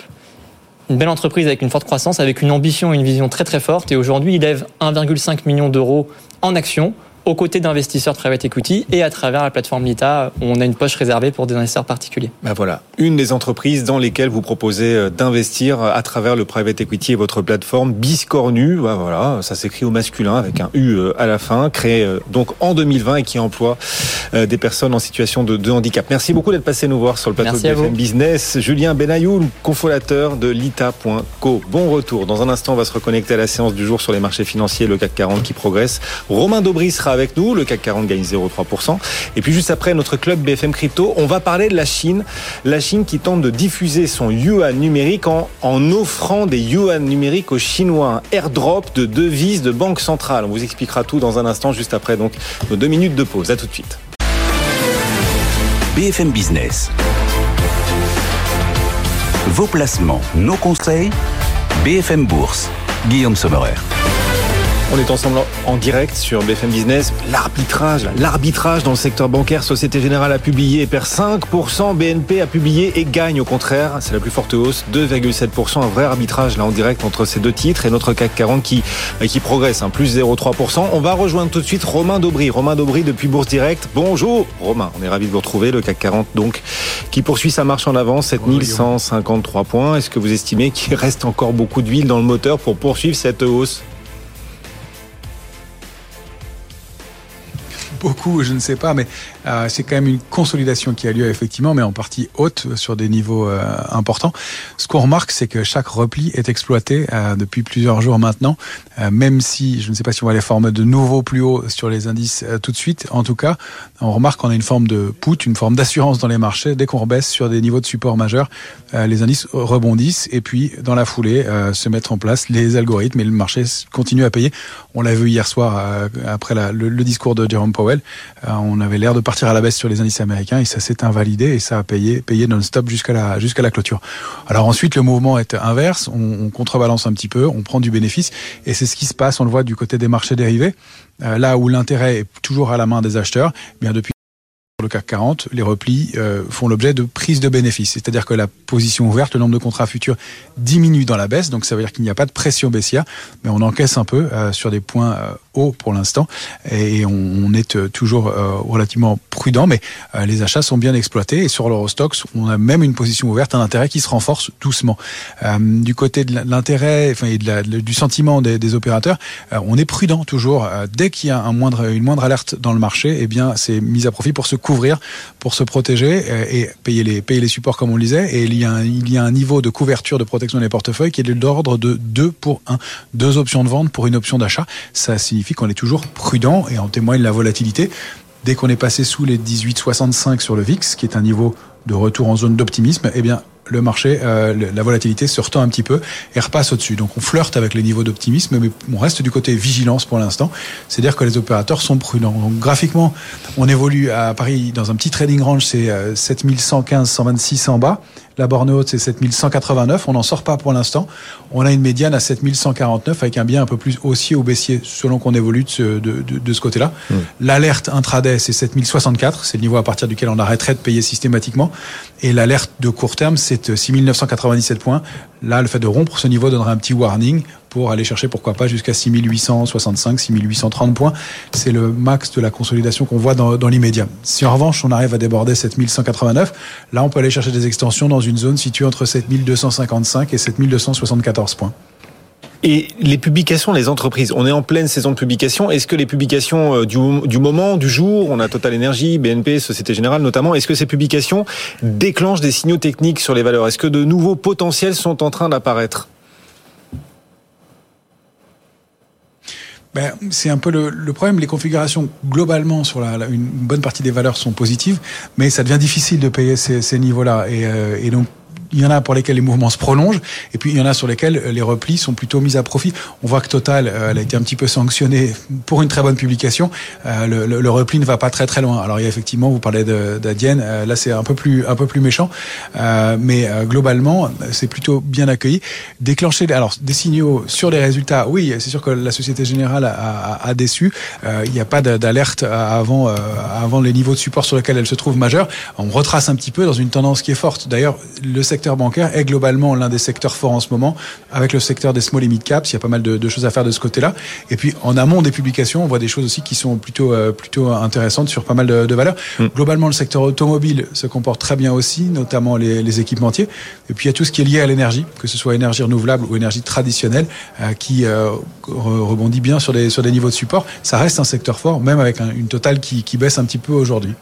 Une belle entreprise avec une forte croissance, avec une ambition et une vision très très forte. Et aujourd'hui, il lève 1,5 million d'euros en actions aux côtés d'investisseurs de private equity et à travers la plateforme Lita, on a une poche réservée pour des investisseurs particuliers. Ben voilà, une des entreprises dans lesquelles vous proposez euh, d'investir à travers le private equity et votre plateforme Biscornu. Ben voilà, ça s'écrit au masculin avec un U euh, à la fin, créé euh, donc en 2020 et qui emploie euh, des personnes en situation de, de handicap. Merci beaucoup d'être passé nous voir sur le plateau Merci de BFM. Business. Julien Benayoul, cofondateur de Lita.co. Bon retour. Dans un instant, on va se reconnecter à la séance du jour sur les marchés financiers, le CAC 40 qui progresse. Romain Daubry sera avec nous. Le CAC 40 gagne 0,3%. Et puis juste après notre club BFM Crypto, on va parler de la Chine. La Chine qui tente de diffuser son yuan numérique en, offrant des yuan numériques aux Chinois. Airdrop de devises de banque centrale. On vous expliquera tout dans un instant, juste après donc nos deux minutes de pause. À tout de suite. BFM Business. Vos placements, nos conseils, BFM Bourse. Guillaume Sommerer. On est ensemble en direct sur BFM Business. L'arbitrage, l'arbitrage dans le secteur bancaire, Société Générale a publié et perd 5%, BNP a publié et gagne au contraire. C'est la plus forte hausse, 2,7%. Un vrai arbitrage là en direct entre ces deux titres et notre CAC 40 qui, qui progresse, hein, plus 0,3%. On va rejoindre tout de suite Romain Daubry. Romain Daubry depuis Bourse Direct. Bonjour Romain, on est ravi de vous retrouver. Le CAC 40 donc qui poursuit sa marche en avant, 7153 points. Est-ce que vous estimez qu'il reste encore beaucoup d'huile dans le moteur pour poursuivre cette hausse? Beaucoup, je ne sais pas, mais euh, c'est quand même une consolidation qui a lieu effectivement, mais en partie haute sur des niveaux euh, importants. Ce qu'on remarque, c'est que chaque repli est exploité euh, depuis plusieurs jours maintenant, même si je ne sais pas si on va les former de nouveau plus haut sur les indices euh, tout de suite. En tout cas, on remarque qu'on a une forme de put, une forme d'assurance dans les marchés. Dès qu'on rebaisse sur des niveaux de support majeurs, euh, les indices rebondissent et puis dans la foulée euh, se mettent en place les algorithmes et le marché continue à payer. On l'a vu hier soir euh, après le, discours de Jerome Powell. Euh, on avait l'air de partir à la baisse sur les indices américains et ça s'est invalidé et ça a payé, payé non-stop jusqu'à la, jusqu'à la clôture. Alors ensuite, le mouvement est inverse. On, on, contrebalance un petit peu, on prend du bénéfice et c'est ce qui se passe. On le voit du côté des marchés dérivés, euh, là où l'intérêt est toujours à la main des acheteurs. Eh Bien depuis le CAC 40, les replis euh, font l'objet de prise de bénéfices. C'est-à-dire que la position ouverte, le nombre de contrats futurs diminue dans la baisse, donc ça veut dire qu'il n'y a pas de pression baissière, mais on encaisse un peu euh, sur des points euh, hauts pour l'instant, et on, on est toujours relativement prudent, mais les achats sont bien exploités, et sur l'Eurostox, on a même une position ouverte, un intérêt qui se renforce doucement. du côté de l'intérêt, enfin, et de la, du sentiment des, des opérateurs, on est prudent toujours. dès qu'il y a un moindre, une moindre alerte dans le marché, eh bien, c'est mis à profit pour se couvrir pour se protéger euh, et payer les, payer les supports comme on le disait. Et il y, a un, il y a un niveau de couverture de protection des portefeuilles qui est de l'ordre de 2 pour 1. Deux options de vente pour une option d'achat. Ça signifie qu'on est toujours prudent et en témoigne la volatilité. Dès qu'on est passé sous les 18,65 sur le VIX, qui est un niveau de retour en zone d'optimisme, eh bien, le marché, euh, la volatilité se retend un petit peu et repasse au-dessus. Donc on flirte avec les niveaux d'optimisme, mais on reste du côté vigilance pour l'instant. C'est-à-dire que les opérateurs sont prudents. Donc graphiquement, on évolue à Paris dans un petit trading range, c'est 7115, 126 en bas. La borne haute, c'est 7189. On n'en sort pas pour l'instant. On a une médiane à 7149 avec un bien un peu plus haussier ou baissier selon qu'on évolue de ce, de, de, ce côté-là. Mmh. L'alerte intraday, c'est 7064. C'est le niveau à partir duquel on arrêterait de payer systématiquement. Et l'alerte de court terme, c'est 6997 points. Là, le fait de rompre ce niveau donnerait un petit warning pour aller chercher pourquoi pas jusqu'à 6865, 6830 points. C'est le max de la consolidation qu'on voit dans, l'immédiat. Si en revanche on arrive à déborder 7189, là on peut aller chercher des extensions dans une zone située entre 7255 et 7274 points. Et les publications, les entreprises, on est en pleine saison de publication. Est-ce que les publications euh, du, du, moment, du jour, on a Total Energy, BNP, Société Générale notamment, est-ce que ces publications déclenchent des signaux techniques sur les valeurs? Est-ce que de nouveaux potentiels sont en train d'apparaître? Ben, c'est un peu le, le, problème. Les configurations globalement sur la, la, une bonne partie des valeurs sont positives, mais ça devient difficile de payer ces, ces niveaux-là. Et, euh, et donc il y en a pour lesquels les mouvements se prolongent, et puis il y en a sur lesquels euh, les replis sont plutôt mis à profit. On voit que Total, euh, elle a été un petit peu sanctionnée pour une très bonne publication. Euh, le, le, le, repli ne va pas très très loin. Alors il y a effectivement, vous parlez d'Adienne, là c'est un peu plus un peu plus méchant, mais globalement c'est plutôt bien accueilli. Déclencher alors des signaux sur les résultats, oui, c'est sûr que la Société Générale a, a, a déçu. il n'y a pas d'alerte avant avant les niveaux de support sur lesquels elle se trouve majeurs. On retrace un petit peu dans une tendance qui est forte. D'ailleurs, le secteur bancaire est globalement l'un des secteurs forts en ce moment, avec le secteur des small et mid caps. Il y a pas mal de, de choses à faire de ce côté-là. Et puis, en amont des publications, on voit des choses aussi qui sont plutôt, euh, plutôt intéressantes sur pas mal de, de valeurs. Mm. Globalement, le secteur automobile se comporte très bien aussi, notamment les, les, équipementiers. Et puis, il y a tout ce qui est lié à l'énergie, que ce soit énergie renouvelable ou énergie traditionnelle, euh, qui euh, rebondit bien sur des, sur des niveaux de support. Ça reste un secteur fort, même avec un, une totale qui, qui baisse un petit peu aujourd'hui.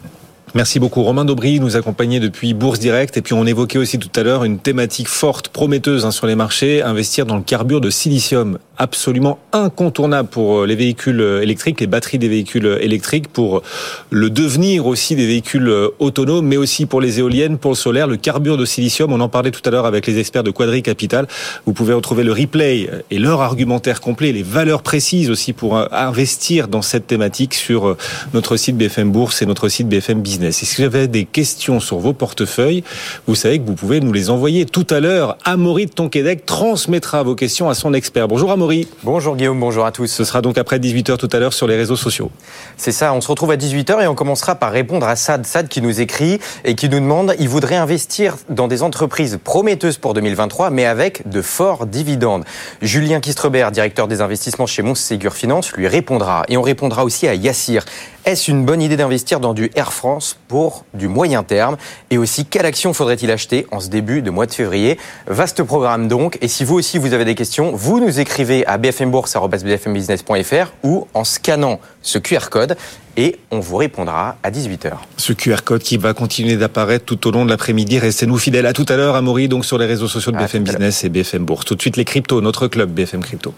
Merci beaucoup. Romain Daubry nous accompagnait depuis Bourse Direct. Et puis on évoquait aussi tout à l'heure une thématique forte, prometteuse hein, sur les marchés, investir dans le carbure de silicium. Absolument incontournable pour euh, les véhicules euh, électriques, les batteries des véhicules euh, électriques, pour le devenir aussi des véhicules autonomes, mais aussi pour les éoliennes, pour le solaire, le carbure de silicium. On en parlait tout à l'heure avec les experts de Quadri Capital. Vous pouvez retrouver le replay et leur argumentaire complet, les valeurs précises aussi pour investir dans cette thématique sur notre site BFM Bourse et notre site BFM Business. Si vous avez des questions sur vos portefeuilles, vous savez que vous pouvez nous les envoyer tout à l'heure. Amaury de Tonquédec transmettra vos questions à son expert. Bonjour Amaury. Bonjour Guillaume, bonjour à tous. Ce sera donc après 18h tout à l'heure sur les réseaux sociaux. C'est ça, on se retrouve à 18h et on commencera par répondre à Sad. Sad qui nous écrit et qui nous demande, il voudrait investir dans des entreprises prometteuses pour 2023, mais avec de forts dividendes. Julien Kistrebert, directeur des investissements chez Montségur Finance, lui répondra. Et on répondra aussi à Yassir. Est-ce une bonne idée d'investir dans du Air France? Pour du moyen terme Et aussi, quelle action faudrait-il acheter en ce début de mois de février? Vaste programme donc. Et si vous aussi vous avez des questions, vous nous écrivez à bfmbourse.bfmbusiness.fr ou en scannant ce QR code et on vous répondra à 18h. Ce QR code qui va continuer d'apparaître tout au long de l'après-midi. Restez-nous fidèles à tout à l'heure, Amaury, donc sur les réseaux sociaux de BFM Business et BFM Bourse. Tout de suite les cryptos, notre club BFM Crypto.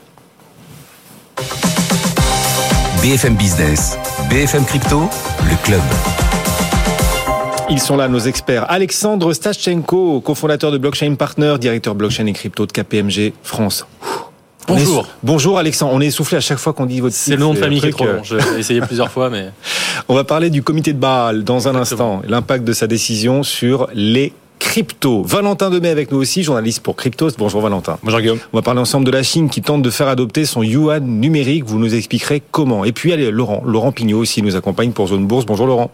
BFM Business, BFM Crypto, le club. Ils sont là, nos experts. Alexandre Stachenko, cofondateur de Blockchain Partner, directeur blockchain et crypto de KPMG France. Bonjour. Est... Bonjour Alexandre. On est essoufflé à chaque fois qu'on dit votre C'est le nom de famille qui est trop long. J'ai essayé plusieurs fois, mais. On va parler du comité de Bâle dans un Exactement. instant. L'impact de sa décision sur les crypto. Valentin Demey avec nous aussi, journaliste pour Cryptos. Bonjour Valentin. Bonjour Guillaume. On va parler ensemble de la Chine qui tente de faire adopter son yuan numérique. Vous nous expliquerez comment. Et puis allez, Laurent, Laurent Pignot aussi nous accompagne pour Zone Bourse. Bonjour Laurent.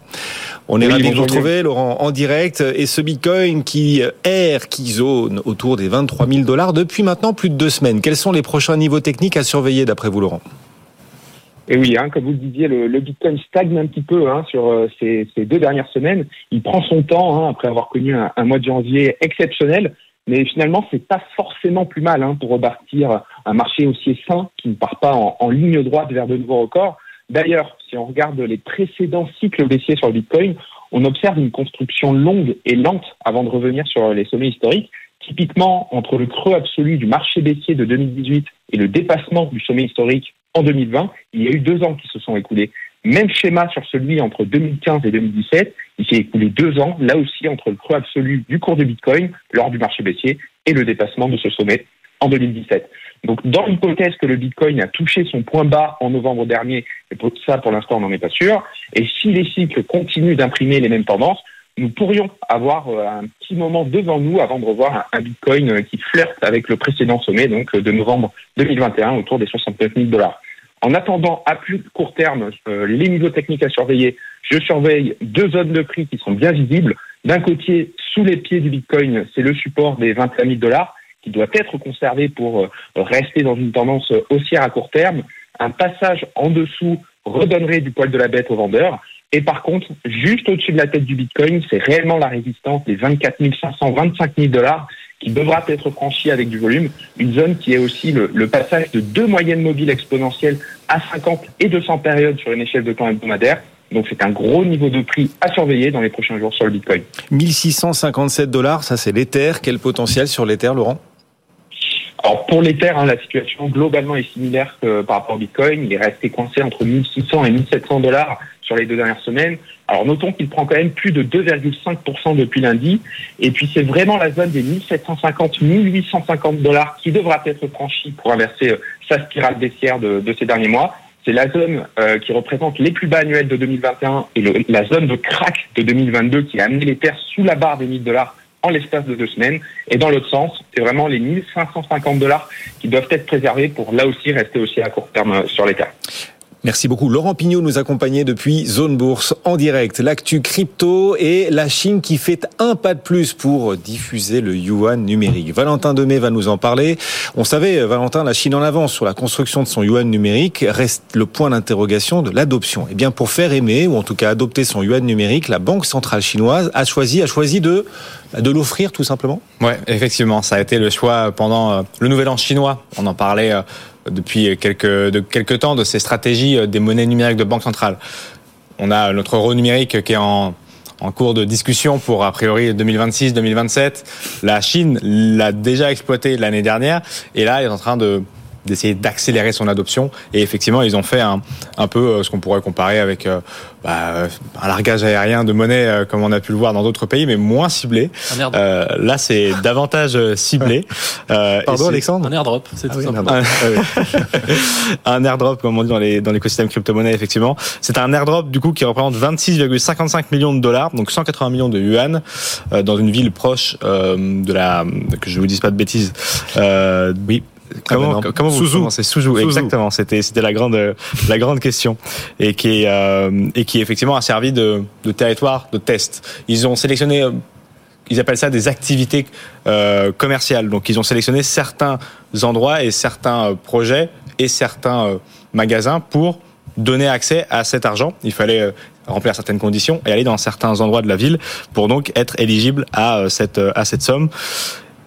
On est Oui, ravi de vous retrouver, Laurent, en direct. Et ce Bitcoin qui erre, qui zone autour des 23 000 dollars depuis maintenant plus de deux semaines. Quels sont les prochains niveaux techniques à surveiller d'après vous, Laurent? Et oui, hein, comme vous le disiez, le, le Bitcoin stagne un petit peu hein, sur euh, ces, ces deux dernières semaines. Il prend son temps hein, après avoir connu un, mois de janvier exceptionnel. Mais finalement, c'est pas forcément plus mal hein, pour rebâtir un marché aussi sain qui ne part pas en, en ligne droite vers de nouveaux records. D'ailleurs, si on regarde les précédents cycles baissiers sur le Bitcoin, on observe une construction longue et lente avant de revenir sur les sommets historiques. Typiquement, entre le creux absolu du marché baissier de 2018 et le dépassement du sommet historique en 2020, il y a eu deux ans qui se sont écoulés. Même schéma sur celui entre 2015 et 2017. Il s'est écoulé deux ans, là aussi, entre le creux absolu du cours de Bitcoin lors du marché baissier et le dépassement de ce sommet en 2017. Donc, dans l'hypothèse que le Bitcoin a touché son point bas en novembre dernier, et pour ça, pour l'instant, on n'en est pas sûr, et si les cycles continuent d'imprimer les mêmes tendances, nous pourrions avoir euh, un petit moment devant nous avant de revoir un, Bitcoin euh, qui flirte avec le précédent sommet, donc euh, de novembre 2021, autour des 69 000 dollars. En attendant, à plus court terme, les niveaux techniques à surveiller, je surveille deux zones de prix qui sont bien visibles. D'un côté, sous les pieds du Bitcoin, c'est le support des 21 000 dollars qui doit être conservé pour rester dans une tendance haussière à court terme. Un passage en dessous redonnerait du poil de la bête aux vendeurs. Et par contre, juste au-dessus de la tête du Bitcoin, c'est réellement la résistance des 24 500, 25 000 dollars qui devra être franchie avec du volume. Une zone qui est aussi le, passage de deux moyennes mobiles exponentielles à 50 et 200 périodes sur une échelle de temps hebdomadaire. Donc c'est un gros niveau de prix à surveiller dans les prochains jours sur le Bitcoin. 1657 dollars, ça c'est l'Ether. Quel potentiel sur l'Ether, Laurent? Alors pour l'Ether, hein, la situation globalement est similaire que par rapport au Bitcoin. Il est resté coincé entre 1600 et 1700 dollars sur les deux dernières semaines. Alors notons qu'il prend quand même plus de 2,5% depuis lundi. Et puis c'est vraiment la zone des 1750, 1850 dollars qui devra être franchie pour inverser euh, sa spirale baissière de, de ces derniers mois. C'est la zone euh, qui représente les plus bas annuels de 2021 et la zone de crack de 2022 qui a amené l'Ether sous la barre des 1000 dollars en l'espace de deux semaines. Et dans l'autre sens, c'est vraiment les 1550 dollars qui doivent être préservés pour là aussi rester aussi à court terme euh, sur l'État. Merci beaucoup. Laurent Pignot nous accompagnait depuis Zone Bourse en direct. L'actu crypto et la Chine qui fait un pas de plus pour diffuser le yuan numérique. Valentin Demey va nous en parler. On savait, Valentin, la Chine en avance sur la construction de son yuan numérique. Reste le point d'interrogation de l'adoption. Eh bien, pour faire aimer, ou en tout cas adopter son yuan numérique, la Banque centrale chinoise a choisi, a choisi de, de l'offrir tout simplement. Ouais, effectivement. Ça a été le choix pendant le nouvel an chinois. On en parlait depuis quelques, de temps de ces stratégies des monnaies numériques de banque centrale. On a notre euro numérique qui est en, en cours de discussion pour a priori 2026-2027. La Chine l'a déjà exploité l'année dernière et là, elle est en train de d'essayer d'accélérer son adoption. Et effectivement ils ont fait un, un peu ce qu'on pourrait comparer avec euh, bah, un largage aérien de monnaie euh, comme on a pu le voir dans d'autres pays mais moins ciblé. Euh, là c'est davantage ciblé. Pardon Alexandre un airdrop c'est ah tout oui, simplement. un, un airdrop comme on dit dans les dans l'écosystème crypto-monnaie effectivement. C'est un airdrop du coup qui représente 26,55 millions de dollars donc 180 millions de yuan dans une ville proche de la que je vous dise pas de bêtises oui Comment, ah comment vous. C'est Souzou, exactement. C'était c'était la grande la grande question et qui euh, et qui effectivement a servi de, de territoire de test. Ils ont sélectionné ils appellent ça des activités euh, commerciales. Donc ils ont sélectionné certains endroits et certains projets et certains euh, magasins pour donner accès à cet argent. Il fallait remplir certaines conditions et aller dans certains endroits de la ville pour donc être éligible à cette à cette somme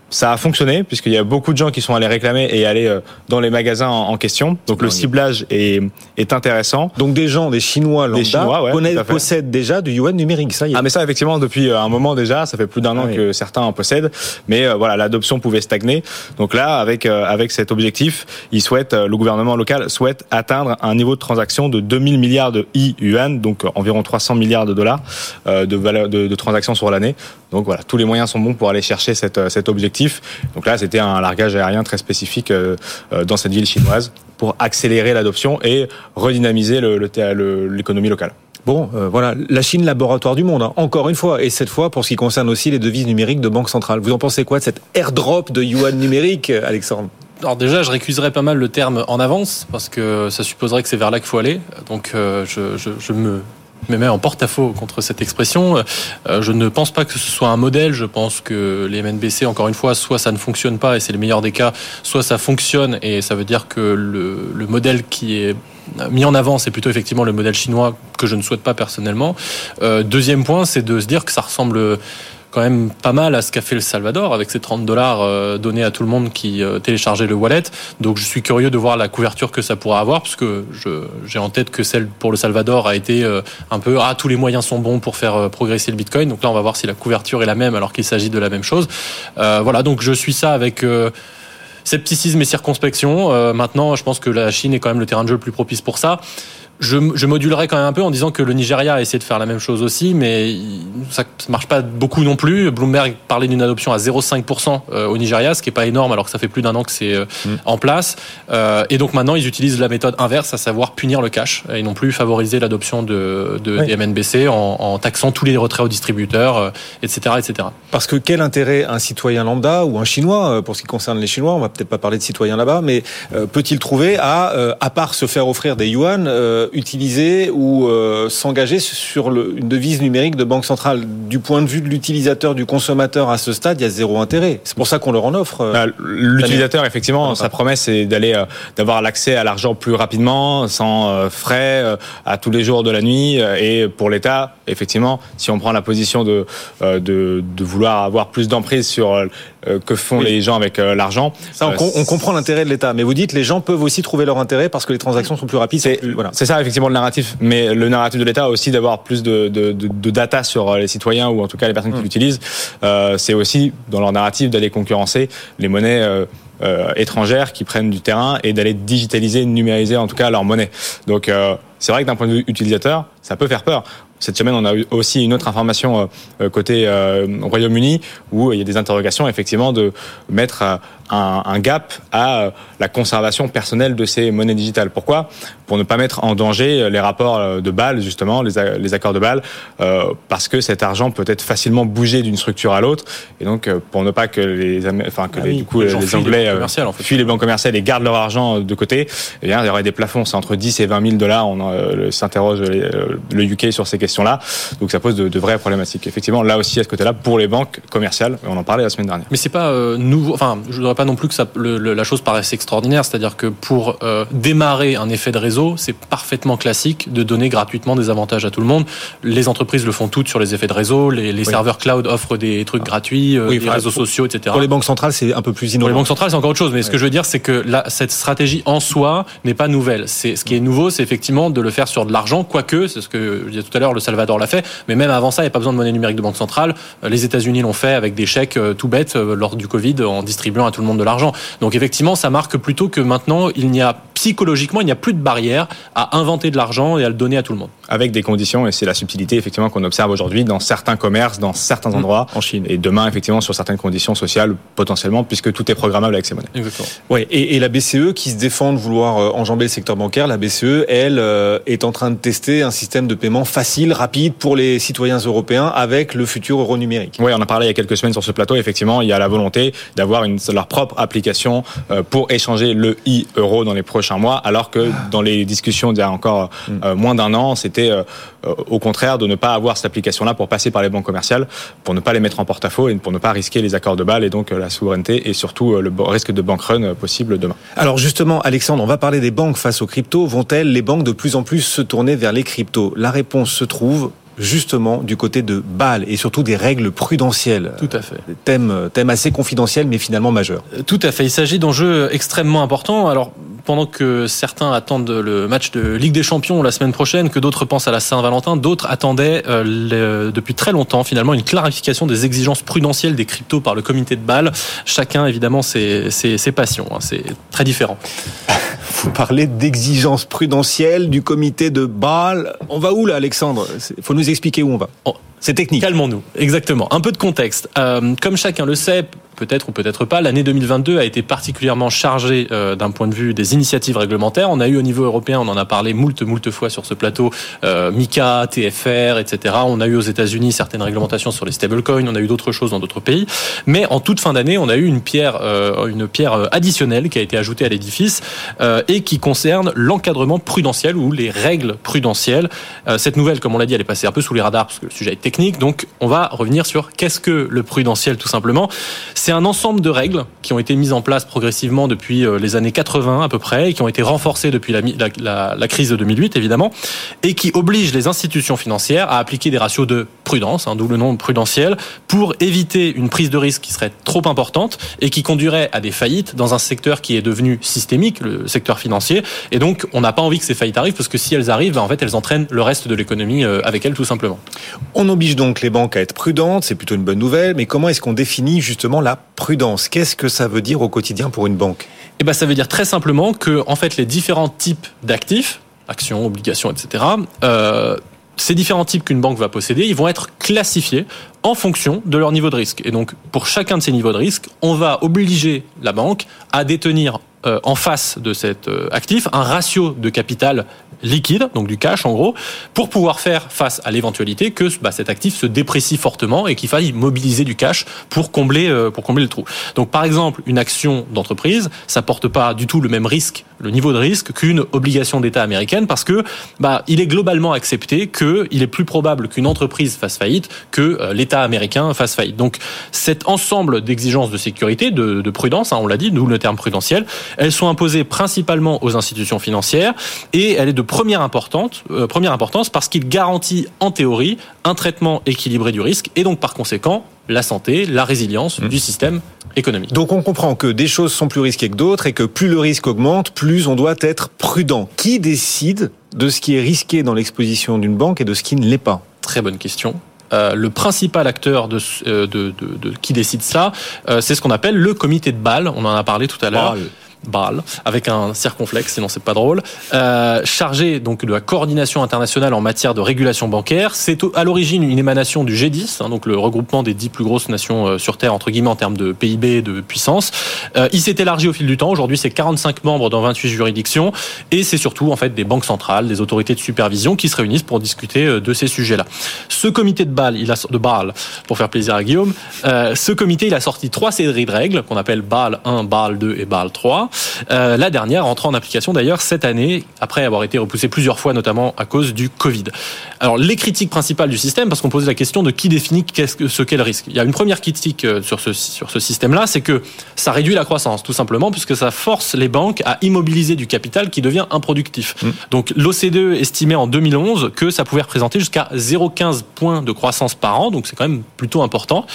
ça a fonctionné puisqu'il y a beaucoup de gens qui sont allés réclamer et aller dans les magasins en question. Donc le ciblage est, est intéressant. Donc des gens, des Chinois lambda, des Chinois, ouais, connaissent, possèdent déjà du yuan numérique. Ça y est. Ah mais ça effectivement depuis un moment déjà, ça fait plus d'un an Ah oui. que certains en possèdent. Mais euh, voilà, l'adoption pouvait stagner. Donc là, avec euh, avec cet objectif, il souhaite euh, le gouvernement local souhaite atteindre un niveau de transaction de 2000 milliards de i-yuan, donc euh, environ 300 milliards de dollars euh, de valeur de, de transactions sur l'année. Donc voilà, tous les moyens sont bons pour aller chercher cette, euh, cet objectif. Donc là, c'était un largage aérien très spécifique euh, euh, dans cette ville chinoise pour accélérer l'adoption et redynamiser l'économie locale. Bon, euh, voilà, la Chine, laboratoire du monde, hein, encore une fois. Et cette fois, pour ce qui concerne aussi les devises numériques de banque centrale. Vous en pensez quoi de cette airdrop de yuan numérique, Alexandre? Alors déjà, je récuserais pas mal le terme en avance parce que ça supposerait que c'est vers là qu'il faut aller. Donc euh, je, je, je me me met en porte-à-faux contre cette expression. Euh, je ne pense pas que ce soit un modèle. Je pense que les MNBC, encore une fois, soit ça ne fonctionne pas et c'est le meilleur des cas, soit ça fonctionne et ça veut dire que le, le modèle qui est mis en avant, c'est plutôt effectivement le modèle chinois que je ne souhaite pas personnellement. Euh, deuxième point, c'est de se dire que ça ressemble quand même pas mal à ce qu'a fait le Salvador avec ses 30 dollars euh, donnés à tout le monde qui euh, téléchargeait le wallet. Donc je suis curieux de voir la couverture que ça pourra avoir puisque j'ai en tête que celle pour le Salvador a été euh, un peu ah tous les moyens sont bons pour faire progresser le Bitcoin. Donc là on va voir si la couverture est la même alors qu'il s'agit de la même chose. voilà donc je suis ça avec scepticisme et circonspection. maintenant je pense que la Chine est quand même le terrain de jeu le plus propice pour ça je, je, modulerais quand même un peu en disant que le Nigeria a essayé de faire la même chose aussi, mais ça ne marche pas beaucoup non plus. Bloomberg parlait d'une adoption à 0,5% euh, au Nigeria, ce qui est pas énorme alors que ça fait plus d'un an que c'est euh, mm. en place. Euh, et donc maintenant, ils utilisent la méthode inverse, à savoir punir le cash, et non plus favoriser l'adoption de, de des MNBC en, en, taxant tous les retraits aux distributeurs, etc., etc. Parce que quel intérêt un citoyen lambda ou un Chinois, pour ce qui concerne les Chinois, on va peut-être pas parler de citoyens là-bas, mais peut-il trouver à, à part se faire offrir des yuan, utiliser ou euh, s'engager sur le, une devise numérique de banque centrale. Du point de vue de l'utilisateur, du consommateur à ce stade, il y a zéro intérêt. C'est pour ça qu'on leur en offre. Euh, bah, l'utilisateur, effectivement, sa promesse c'est d'aller euh, d'avoir l'accès à l'argent plus rapidement, sans frais, à tous les jours de la nuit. Et pour l'État, effectivement, si on prend la position de, de, de vouloir avoir plus d'emprise sur que font les gens avec l'argent. Ça, on, comprend l'intérêt de l'État, mais vous dites les gens peuvent aussi trouver leur intérêt parce que les transactions sont plus rapides. C'est voilà. ça, effectivement le narratif, mais le narratif de l'État aussi d'avoir plus de, de, de, data sur les citoyens ou en tout cas les personnes qui mmh. l'utilisent. Euh, c'est aussi dans leur narratif d'aller concurrencer les monnaies. Euh, euh, étrangères qui prennent du terrain et d'aller digitaliser, numériser en tout cas leur monnaie. Donc euh, c'est vrai que d'un point de vue utilisateur, ça peut faire peur. Cette semaine, on a eu aussi une autre information euh, euh, côté euh, Royaume-Uni où il y a des interrogations effectivement de mettre un, un, gap à la conservation personnelle de ces monnaies digitales. Pourquoi? Pour ne pas mettre en danger les rapports de Bâle, justement, les, les accords de Bâle, euh, parce que cet argent peut être facilement bougé d'une structure à l'autre, et donc pour ne pas que les, enfin que ah les, du coup, les, Anglais en fait. fuient les banques commerciales et gardent leur argent de côté, eh bien, il y aurait des plafonds, c'est entre 10 et 20 000 dollars. On s'interroge le UK sur ces questions là Donc ça pose de, vraies problématiques. Effectivement, là aussi à ce côté-là, pour les banques commerciales, on en parlait la semaine dernière. Mais c'est pas euh, nouveau. Enfin, je voudrais pas non plus que ça, la chose paraisse extraordinaire. C'est-à-dire que pour euh, démarrer un effet de réseau, c'est parfaitement classique de donner gratuitement des avantages à tout le monde. Les entreprises le font toutes sur les effets de réseau. Les, serveurs cloud offrent des trucs ah. gratuits, euh, les réseaux sociaux, etc. Pour les banques centrales, c'est un peu plus innovant. Pour les banques centrales, c'est encore autre chose. Mais ce que je veux dire, c'est que cette stratégie en soi n'est pas nouvelle. C'est ce qui est nouveau, c'est effectivement de le faire sur de l'argent, quoique c'est ce que je disais tout à l'heure, le Salvador l'a fait. Mais même avant ça, il n'y a pas besoin de monnaie numérique de banque centrale. Euh, les États-Unis l'ont fait avec des chèques euh, tout bêtes lors du Covid en distribuant à tout le monde de l'argent. Donc effectivement, ça marque plutôt que maintenant, il n'y a psychologiquement, il n'y a plus de barrière à inventer de l'argent et à le donner à tout le monde. Avec des conditions, et c'est la subtilité effectivement qu'on observe aujourd'hui dans certains commerces, dans certains mmh. endroits en Chine. Et demain, effectivement, sur certaines conditions sociales, potentiellement, puisque tout est programmable avec ces monnaies. Exactement. Ouais, et, et la BCE qui se défend de vouloir enjamber le secteur bancaire, la BCE, elle, est en train de tester un système de paiement facile, rapide pour les citoyens européens avec le futur euro numérique. Oui, on a parlé il y a quelques semaines sur ce plateau. Effectivement, il y a la volonté d'avoir leur propre application euh, pour échanger le e-euro dans les prochains mois, alors que dans les discussions d'il y a encore euh, moins d'un an, c'était euh, au contraire de ne pas avoir cette application-là pour passer par les banques commerciales, pour ne pas les mettre en porte-à-faux et pour ne pas risquer les accords de balle et donc la souveraineté et surtout le risque de bank run possible demain. Alors justement, Alexandre, on va parler des banques face aux cryptos. Vont-elles, les banques, de plus en plus se tourner vers les cryptos? La réponse se trouve justement du côté de Bâle et surtout des règles prudentielles. Tout à fait. Thème, thème assez confidentiel mais finalement majeur. Euh, tout à fait. Il s'agit d'enjeux extrêmement importants. Alors pendant que certains attendent le match de Ligue des Champions la semaine prochaine, que d'autres pensent à la Saint-Valentin, d'autres attendaient euh, depuis très longtemps finalement une clarification des exigences prudentielles des cryptos par le comité de Bâle. Chacun évidemment ses, ses, ses passions. Hein. C'est très différent. Vous parlez d'exigences prudentielles du comité de Bâle. On va où là, Alexandre? Il faut nous expliquer où on va. C'est technique. Calmons-nous. Exactement. Un peu de contexte. Euh, comme chacun le sait, peut-être ou peut-être pas. L'année 2022 a été particulièrement chargée euh, d'un point de vue des initiatives réglementaires. On a eu au niveau européen, on en a parlé moult, moult fois sur ce plateau, euh, MICA, TFR, etc. On a eu aux États-Unis certaines réglementations sur les stablecoins. On a eu d'autres choses dans d'autres pays. Mais en toute fin d'année, on a eu une pierre, euh, une pierre additionnelle qui a été ajoutée à l'édifice euh, et qui concerne l'encadrement prudentiel ou les règles prudentielles. Euh, cette nouvelle, comme on l'a dit, elle est passée un peu sous les radars parce que le sujet est technique. Donc, on va revenir sur qu'est-ce que le prudentiel, tout simplement. C'est un ensemble de règles qui ont été mises en place progressivement depuis euh, les années 80 à peu près et qui ont été renforcées depuis la, crise de 2008, évidemment, et qui obligent les institutions financières à appliquer des ratios de prudence, hein, d'où le nom prudentiel, pour éviter une prise de risque qui serait trop importante et qui conduirait à des faillites dans un secteur qui est devenu systémique, le secteur financier. Et donc, on n'a pas envie que ces faillites arrivent parce que si elles arrivent, ben, en fait, elles entraînent le reste de l'économie euh, avec elles, tout simplement. On oblige donc les banques à être prudentes, c'est plutôt une bonne nouvelle, mais comment est-ce qu'on définit justement la prudence Qu'est-ce que ça veut dire au quotidien pour une banque? Eh ben, ça veut dire très simplement que, fait, les différents types d'actifs, actions, obligations, etc., euh, ces différents types qu'une banque va posséder, ils vont être classifiés en fonction de leur niveau de risque. Et donc, pour chacun de ces niveaux de risque, on va obliger la banque à détenir euh, en face de cet euh, actif un ratio de capital liquide, donc du cash en gros, pour pouvoir faire face à l'éventualité que bah, cet actif se déprécie fortement et qu'il faille mobiliser du cash pour combler, euh, pour combler le trou. Donc par exemple, une action d'entreprise, ça porte pas du tout le même risque, le niveau de risque qu'une obligation d'État américaine parce que bah, il est globalement accepté qu'il est plus probable qu'une entreprise fasse faillite que euh, l'État américain fasse faillite. Donc cet ensemble d'exigences de sécurité, de, de prudence, hein, on l'a dit, d'où le terme prudentiel, elles sont imposées principalement aux institutions financières et elle est de première, importante, euh, première importance parce qu'il garantit en théorie un traitement équilibré du risque et donc par conséquent la santé, la résilience mmh. du système économique. Donc on comprend que des choses sont plus risquées que d'autres et que plus le risque augmente, plus on doit être prudent. Qui décide de ce qui est risqué dans l'exposition d'une banque et de ce qui ne l'est pas? Très bonne question. Euh, le principal acteur de, euh, de, de, de, qui décide ça, euh, c'est ce qu'on appelle le comité de Bâle. On en a parlé tout à l'heure. BAL, avec un circonflexe, sinon c'est pas drôle, euh, chargé donc de la coordination internationale en matière de régulation bancaire. C'est à l'origine une émanation du G10, hein, donc le regroupement des dix plus grosses nations euh, sur Terre, entre guillemets, en termes de PIB, de puissance. Euh, il s'est élargi au fil du temps. Aujourd'hui, c'est 45 membres dans 28 juridictions. Et c'est surtout, en fait, des banques centrales, des autorités de supervision qui se réunissent pour discuter euh, de ces sujets-là. Ce comité de BAL, il a, de BAL, pour faire plaisir à Guillaume, euh, ce comité, il a sorti trois séries de règles qu'on appelle BAL 1, BAL 2 et BAL 3. Euh, la dernière entrant en application d'ailleurs cette année, après avoir été repoussée plusieurs fois, notamment à cause du Covid. Alors les critiques principales du système, parce qu'on posait la question de qui définit ce qu'est le risque. Il y a une première critique euh, sur ce, sur ce système-là, c'est que ça réduit la croissance, tout simplement, puisque ça force les banques à immobiliser du capital qui devient improductif. Mmh. Donc l'OCDE estimait en 2011 que ça pouvait représenter jusqu'à 0,15 points de croissance par an, donc c'est quand même plutôt important.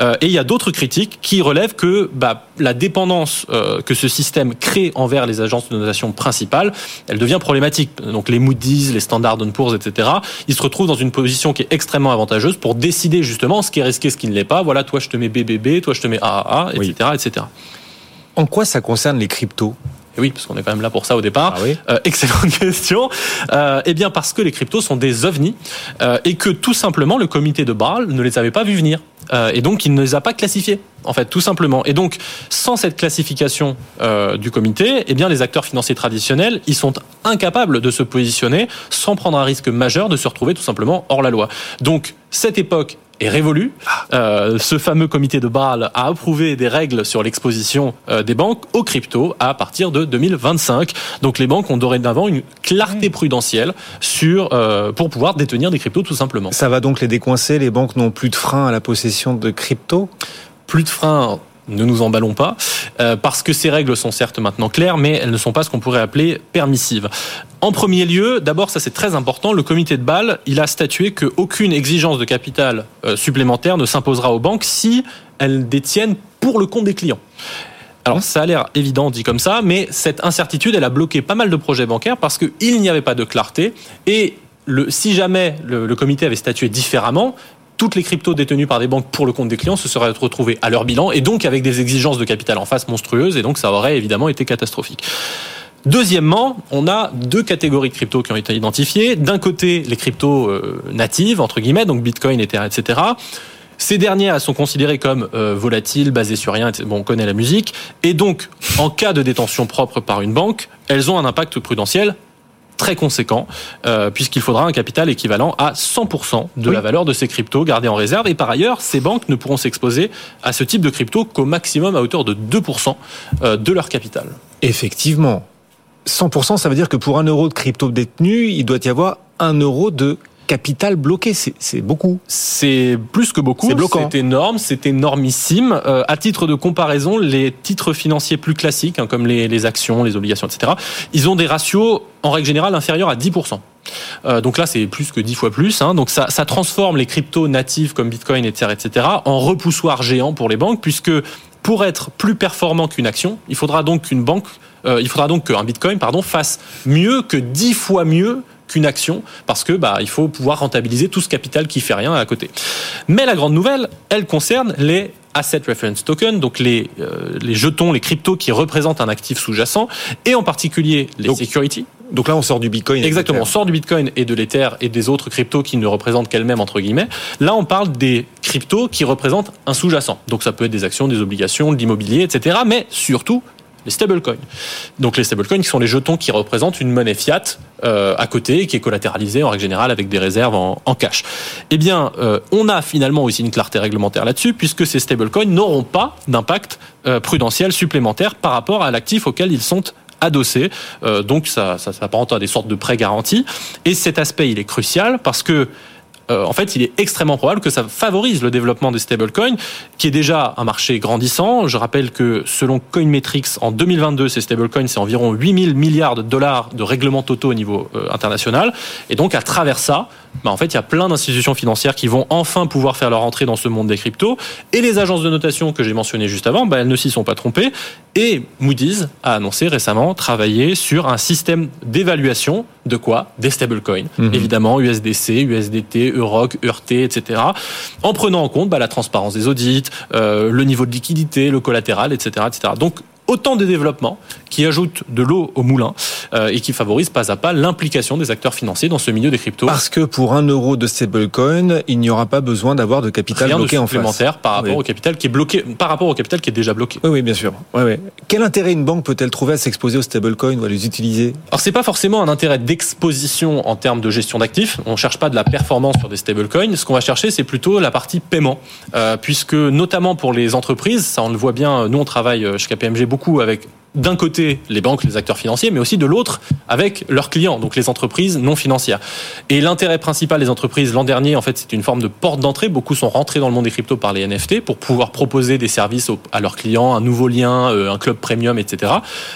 Euh, et il y a d'autres critiques qui relèvent que bah, la dépendance euh, que ce système crée envers les agences de notation principales, elle devient problématique. Donc les Moody's, les Standard Poor's, etc., ils se retrouvent dans une position qui est extrêmement avantageuse pour décider justement ce qui est risqué, ce qui ne l'est pas. Voilà, toi je te mets BBB, toi je te mets AAA, etc., oui. etc. En quoi ça concerne les cryptos? Et oui, parce qu'on est quand même là pour ça au départ. Ah oui euh, excellente question. Euh, eh bien, parce que les cryptos sont des ovnis euh, et que tout simplement le comité de Bâle ne les avait pas vus venir. Euh, et donc, il ne les a pas classifiés, en fait, tout simplement. Et donc, sans cette classification euh, du comité, eh bien, les acteurs financiers traditionnels, ils sont incapables de se positionner sans prendre un risque majeur de se retrouver tout simplement hors la loi. Donc, cette époque est révolue. Euh, ce fameux comité de Bâle a approuvé des règles sur l'exposition euh, des banques aux cryptos à partir de 2025. Donc les banques ont dorénavant une clarté prudentielle sur euh, pour pouvoir détenir des cryptos tout simplement. Ça va donc les décoincer. Les banques n'ont plus de frein à la possession de cryptos? Plus de frein ne nous emballons pas, euh, parce que ces règles sont certes maintenant claires, mais elles ne sont pas ce qu'on pourrait appeler permissives. En premier lieu, d'abord, ça c'est très important, le comité de Bâle, il a statué qu'aucune exigence de capital euh, supplémentaire ne s'imposera aux banques si elles détiennent pour le compte des clients. Alors ça a l'air évident dit comme ça, mais cette incertitude, elle a bloqué pas mal de projets bancaires parce qu'il n'y avait pas de clarté et si jamais le, comité avait statué différemment, toutes les cryptos détenues par des banques pour le compte des clients se seraient retrouvées à leur bilan et donc avec des exigences de capital en face monstrueuses et donc ça aurait évidemment été catastrophique. Deuxièmement, on a deux catégories de cryptos qui ont été identifiées. D'un côté, les cryptos euh, natives, entre guillemets, donc Bitcoin, Ether, etc Ces dernières, sont considérées comme euh, volatiles, basées sur rien. Bon, on connaît la musique. Et donc, en cas de détention propre par une banque, elles ont un impact prudentiel très conséquent, euh, puisqu'il faudra un capital équivalent à 100% de la valeur de ces cryptos gardés en réserve. Et par ailleurs, ces banques ne pourront s'exposer à ce type de crypto qu'au maximum à hauteur de 2% euh, de leur capital. Effectivement. 100%, ça veut dire que pour un euro de crypto détenu, il doit y avoir un euro de capital bloqué. C'est beaucoup. C'est plus que beaucoup. C'est bloquant. C'est énorme, c'est énormissime. Euh, à titre de comparaison, les titres financiers plus classiques, hein, comme les, les actions, les obligations, etc., ils ont des ratios en règle générale inférieurs à 10%. Euh, donc là, c'est plus que 10 fois plus. Hein. Donc ça, ça transforme les cryptos natifs comme Bitcoin, etc., etc., en repoussoir géant pour les banques, puisque pour être plus performant qu'une action, il faudra donc qu'une banque, euh, il faudra donc qu'un Bitcoin, pardon, fasse mieux que 10 fois mieux qu'une action parce que bah il faut pouvoir rentabiliser tout ce capital qui fait rien à côté. Mais la grande nouvelle, elle concerne les asset reference tokens, donc les euh, les jetons, les cryptos qui représentent un actif sous-jacent et en particulier les Donc, securities. Donc là, on sort du Bitcoin. Exactement, on sort du Bitcoin et de l'Ether et des autres cryptos qui ne représentent qu'elles-mêmes entre guillemets. Là, on parle des cryptos qui représentent un sous-jacent. Donc ça peut être des actions, des obligations, de l'immobilier, etc. Mais surtout les stablecoins. Donc les stablecoins qui sont les jetons qui représentent une monnaie fiat euh, à côté qui est collatéralisée en règle générale avec des réserves en, cash. Eh bien, euh, on a finalement aussi une clarté réglementaire là-dessus puisque ces stablecoins n'auront pas d'impact euh, prudentiel supplémentaire par rapport à l'actif auquel ils sont adossés. Donc ça, ça s'apparente à des sortes de prêts garantis. Et cet aspect, il est crucial parce que euh, en fait, il est extrêmement probable que ça favorise le développement des stablecoins, qui est déjà un marché grandissant. Je rappelle que selon Coinmetrics, en 2022, ces stablecoins, c'est environ 8000 milliards de dollars de règlements totaux au niveau euh, international. Et donc, à travers ça, bah, en fait, il y a plein d'institutions financières qui vont enfin pouvoir faire leur entrée dans ce monde des cryptos. Et les agences de notation que j'ai mentionnées juste avant, bah, elles ne s'y sont pas trompées. Et Moody's a annoncé récemment travailler sur un système d'évaluation de quoi? Des stablecoins. Mhm. Évidemment, USDC, USDT, EUROC, EURT, etc. En prenant en compte bah, la transparence des audits, euh, le niveau de liquidité, le collatéral, etc. etc. Donc, autant de développements qui ajoutent de l'eau au moulin euh, et qui favorisent pas à pas l'implication des acteurs financiers dans ce milieu des cryptos. Parce que pour un euro de stablecoin, il n'y aura pas besoin d'avoir de capital Rien de bloqué en face. par rapport Oui. au capital qui est bloqué, par rapport au capital qui est déjà bloqué. Oui, oui, bien sûr. Ouais, ouais. Quel intérêt une banque peut-elle trouver à s'exposer aux stablecoins ou à les utiliser? Alors c'est pas forcément un intérêt d'exposition en termes de gestion d'actifs. On cherche pas de la performance sur des stablecoins. Ce qu'on va chercher, c'est plutôt la partie paiement, Euh, puisque notamment pour les entreprises, ça on le voit bien. Nous on travaille euh, chez KPMG beaucoup avec d'un côté les banques, les acteurs financiers, mais aussi de l'autre avec leurs clients, donc les entreprises non financières. Et l'intérêt principal des entreprises l'an dernier, en fait, c'est une forme de porte d'entrée. Beaucoup sont rentrés dans le monde des cryptos par les NFT pour pouvoir proposer des services à leurs clients, un nouveau lien, euh, un club premium, etc.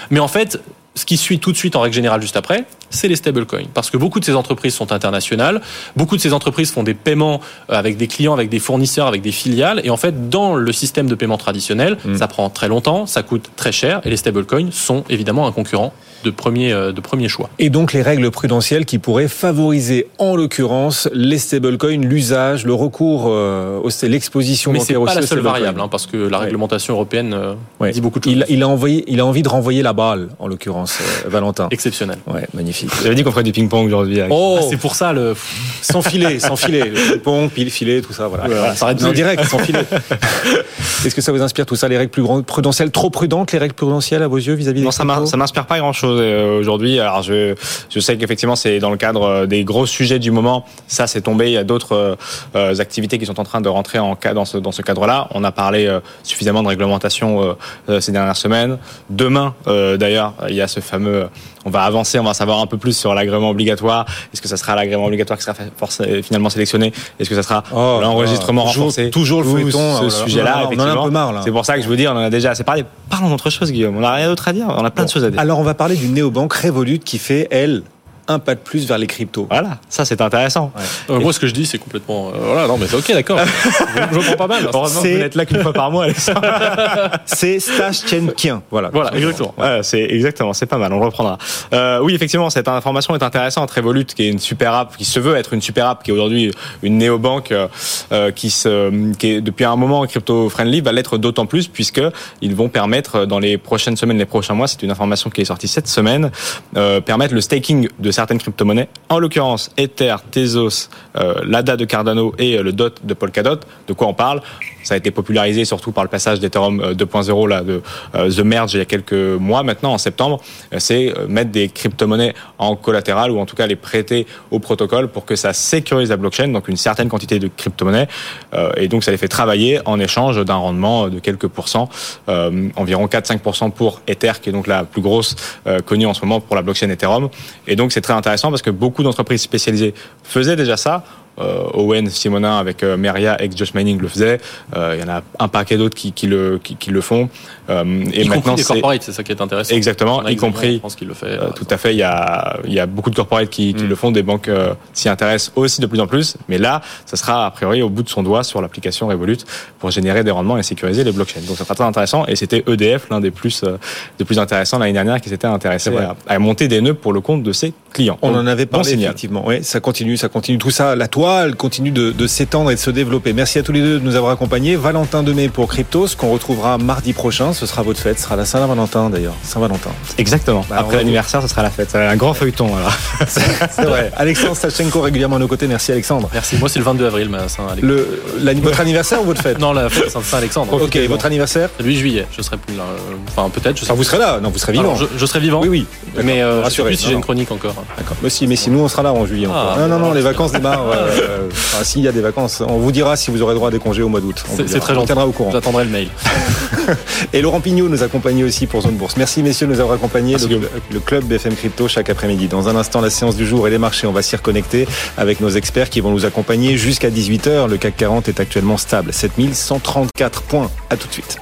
Mais en fait, ce qui suit tout de suite en règle générale juste après, c'est les stablecoins. Parce que beaucoup de ces entreprises sont internationales, beaucoup de ces entreprises font des paiements euh, avec des clients, avec des fournisseurs, avec des filiales. Et en fait, dans le système de paiement traditionnel, ça prend très longtemps, ça coûte très cher. Et les stablecoins sont évidemment un concurrent de premier, euh, de premier choix. Et donc les règles prudentielles qui pourraient favoriser, en l'occurrence, les stablecoins, l'usage, le recours, euh, l'exposition Mais c'est pas la seule variable, hein, parce que la réglementation européenne euh, Ouais. dit beaucoup de choses. Il, il a envoyé, il a envie de renvoyer la balle, en l'occurrence, euh, Valentin. Exceptionnel. Ouais, magnifique. J'avais dit qu'on ferait du ping-pong aujourd'hui. avec- Oh, Ah, c'est pour ça le. sans filet, sans filet, le pont, pile, filet, tout ça, voilà. Voilà, ça arrête en plus. direct, sans filet. Est-ce que ça vous inspire tout ça, les règles plus grandes, prudentielles, trop prudentes, les règles prudentielles à vos yeux vis-à-vis Non, des m'in- cryptos ça m'inspire pas grand-chose euh, aujourd'hui. Alors je, je sais qu'effectivement c'est dans le cadre euh, des gros sujets du moment. Ça c'est tombé. Il y a d'autres euh, activités qui sont en train de rentrer en dans ce dans ce cadre-là. On a parlé suffisamment de réglementation ces dernières semaines. Demain d'ailleurs il y a ce fameux. On va avancer, on va savoir un peu plus sur l'agrément obligatoire. Est-ce que ça sera l'agrément obligatoire qui sera force- finalement sélectionné? Est-ce que ça sera Oh, l'enregistrement toujours- renforcé? toujours le feuilleton, ce oh là là. sujet-là, On en a un effectivement. peu marre, là. C'est pour ça que je vous dis, on en a déjà assez parlé. Parlons d'autre chose, Guillaume. On n'a rien d'autre à dire. On a plein de choses à dire. Alors on va parler d'une néobanque Revolut qui fait, elle, un pas de plus vers les cryptos. Voilà, ça c'est intéressant. Euh, moi, ce que je dis, c'est complètement. euh, voilà, non, mais c'est ok, d'accord. je, je comprends pas mal. Heureusement que C'est- vous n'êtes là qu'une fois par mois. Alexandre. C'est Stash. Voilà. Voilà, exactement. Ouais, c'est exactement, c'est pas mal. On le reprendra. Euh, oui, effectivement, cette information est intéressante. Revolut, qui est une super app, qui se veut être une super app, qui est aujourd'hui une néobanque, euh, qui se, qui est depuis un moment crypto friendly, va l'être d'autant plus puisque ils vont permettre dans les prochaines semaines, les prochains mois, c'est une information qui est sortie cette semaine, euh, permettre le staking de certaines crypto-monnaies, en l'occurrence Ether, Tezos, euh, l'ADA de Cardano et euh, le DOT de Polkadot. De quoi on parle? Ça a été popularisé surtout par le passage d'Ethereum 2.0 là de The Merge il y a quelques mois maintenant en septembre. C'est mettre des crypto-monnaies en collatéral ou en tout cas les prêter au protocole pour que ça sécurise la blockchain, donc une certaine quantité de crypto-monnaies et donc ça les fait travailler en échange d'un rendement de quelques pourcents, environ 4-5% pour Ether qui est donc la plus grosse connue en ce moment pour la blockchain Ethereum. Et donc c'est très intéressant parce que beaucoup d'entreprises spécialisées faisaient déjà ça. Euh, Owen Simonin avec euh, Meria ex Just Mining le faisait. Euh, il y en a un paquet d'autres qui, qui, le, qui, qui le font. Euh, et y maintenant, corporates, c'est ça qui est intéressant. Exactement, y compris. Je pense qu'il le fait. Euh, tout à fait. Il y a, il y a beaucoup de corporates qui, qui mm. le font. Des banques s'y intéressent aussi de plus en plus. Mais là, ça sera a priori au bout de son doigt sur l'application Revolut pour générer des rendements et sécuriser les blockchains. Donc ça sera très intéressant. Et c'était EDF, l'un des plus, des plus intéressants l'année dernière, qui s'était intéressé à, à, monter des nœuds pour le compte de ses clients. On en avait parlé effectivement. Oui, ça continue, ça continue. Tout ça, la toile continue de, de s'étendre et de se développer. Merci à tous les deux de nous avoir accompagnés. Valentin Demey pour Cryptos, qu'on retrouvera mardi prochain. Ce sera votre fête. Ce sera la Saint-Valentin d'ailleurs. Saint-Valentin. Exactement. Bah, Après l'anniversaire, ce sera la fête. Un grand feuilleton alors. c'est vrai. Alexandre Stachenko régulièrement à nos côtés. Merci Alexandre. Merci. Moi, c'est le 22 avril, ma Saint-Alexandre. Le, votre anniversaire ou votre fête? Non, la fête Saint-Alexandre. Ok, votre anniversaire? Le 8 juillet. Je serai plus là. Enfin, peut-être. vous serez là. Non, vous serez vivant. je, serai vivant. Oui, oui. Mais euh, rassurez. Si j'ai une chronique encore. D'accord. Mais si, mais si nous on sera là en juillet. Ah, non, non, non. Les vacances démarrent. S'il y a des vacances, on vous dira si vous aurez droit à des congés au mois d'août. C'est très gentil. On tiendra au courant. J'attendrai le mail. Et Laurent Pignot nous accompagne aussi pour Zone Bourse. Merci messieurs de nous avoir accompagnés. Le, le, club BFM Crypto chaque après-midi. Dans un instant, la séance du jour et les marchés. On va s'y reconnecter avec nos experts qui vont nous accompagner jusqu'à 18h. Le CAC 40 est actuellement stable. 7134 points. À tout de suite.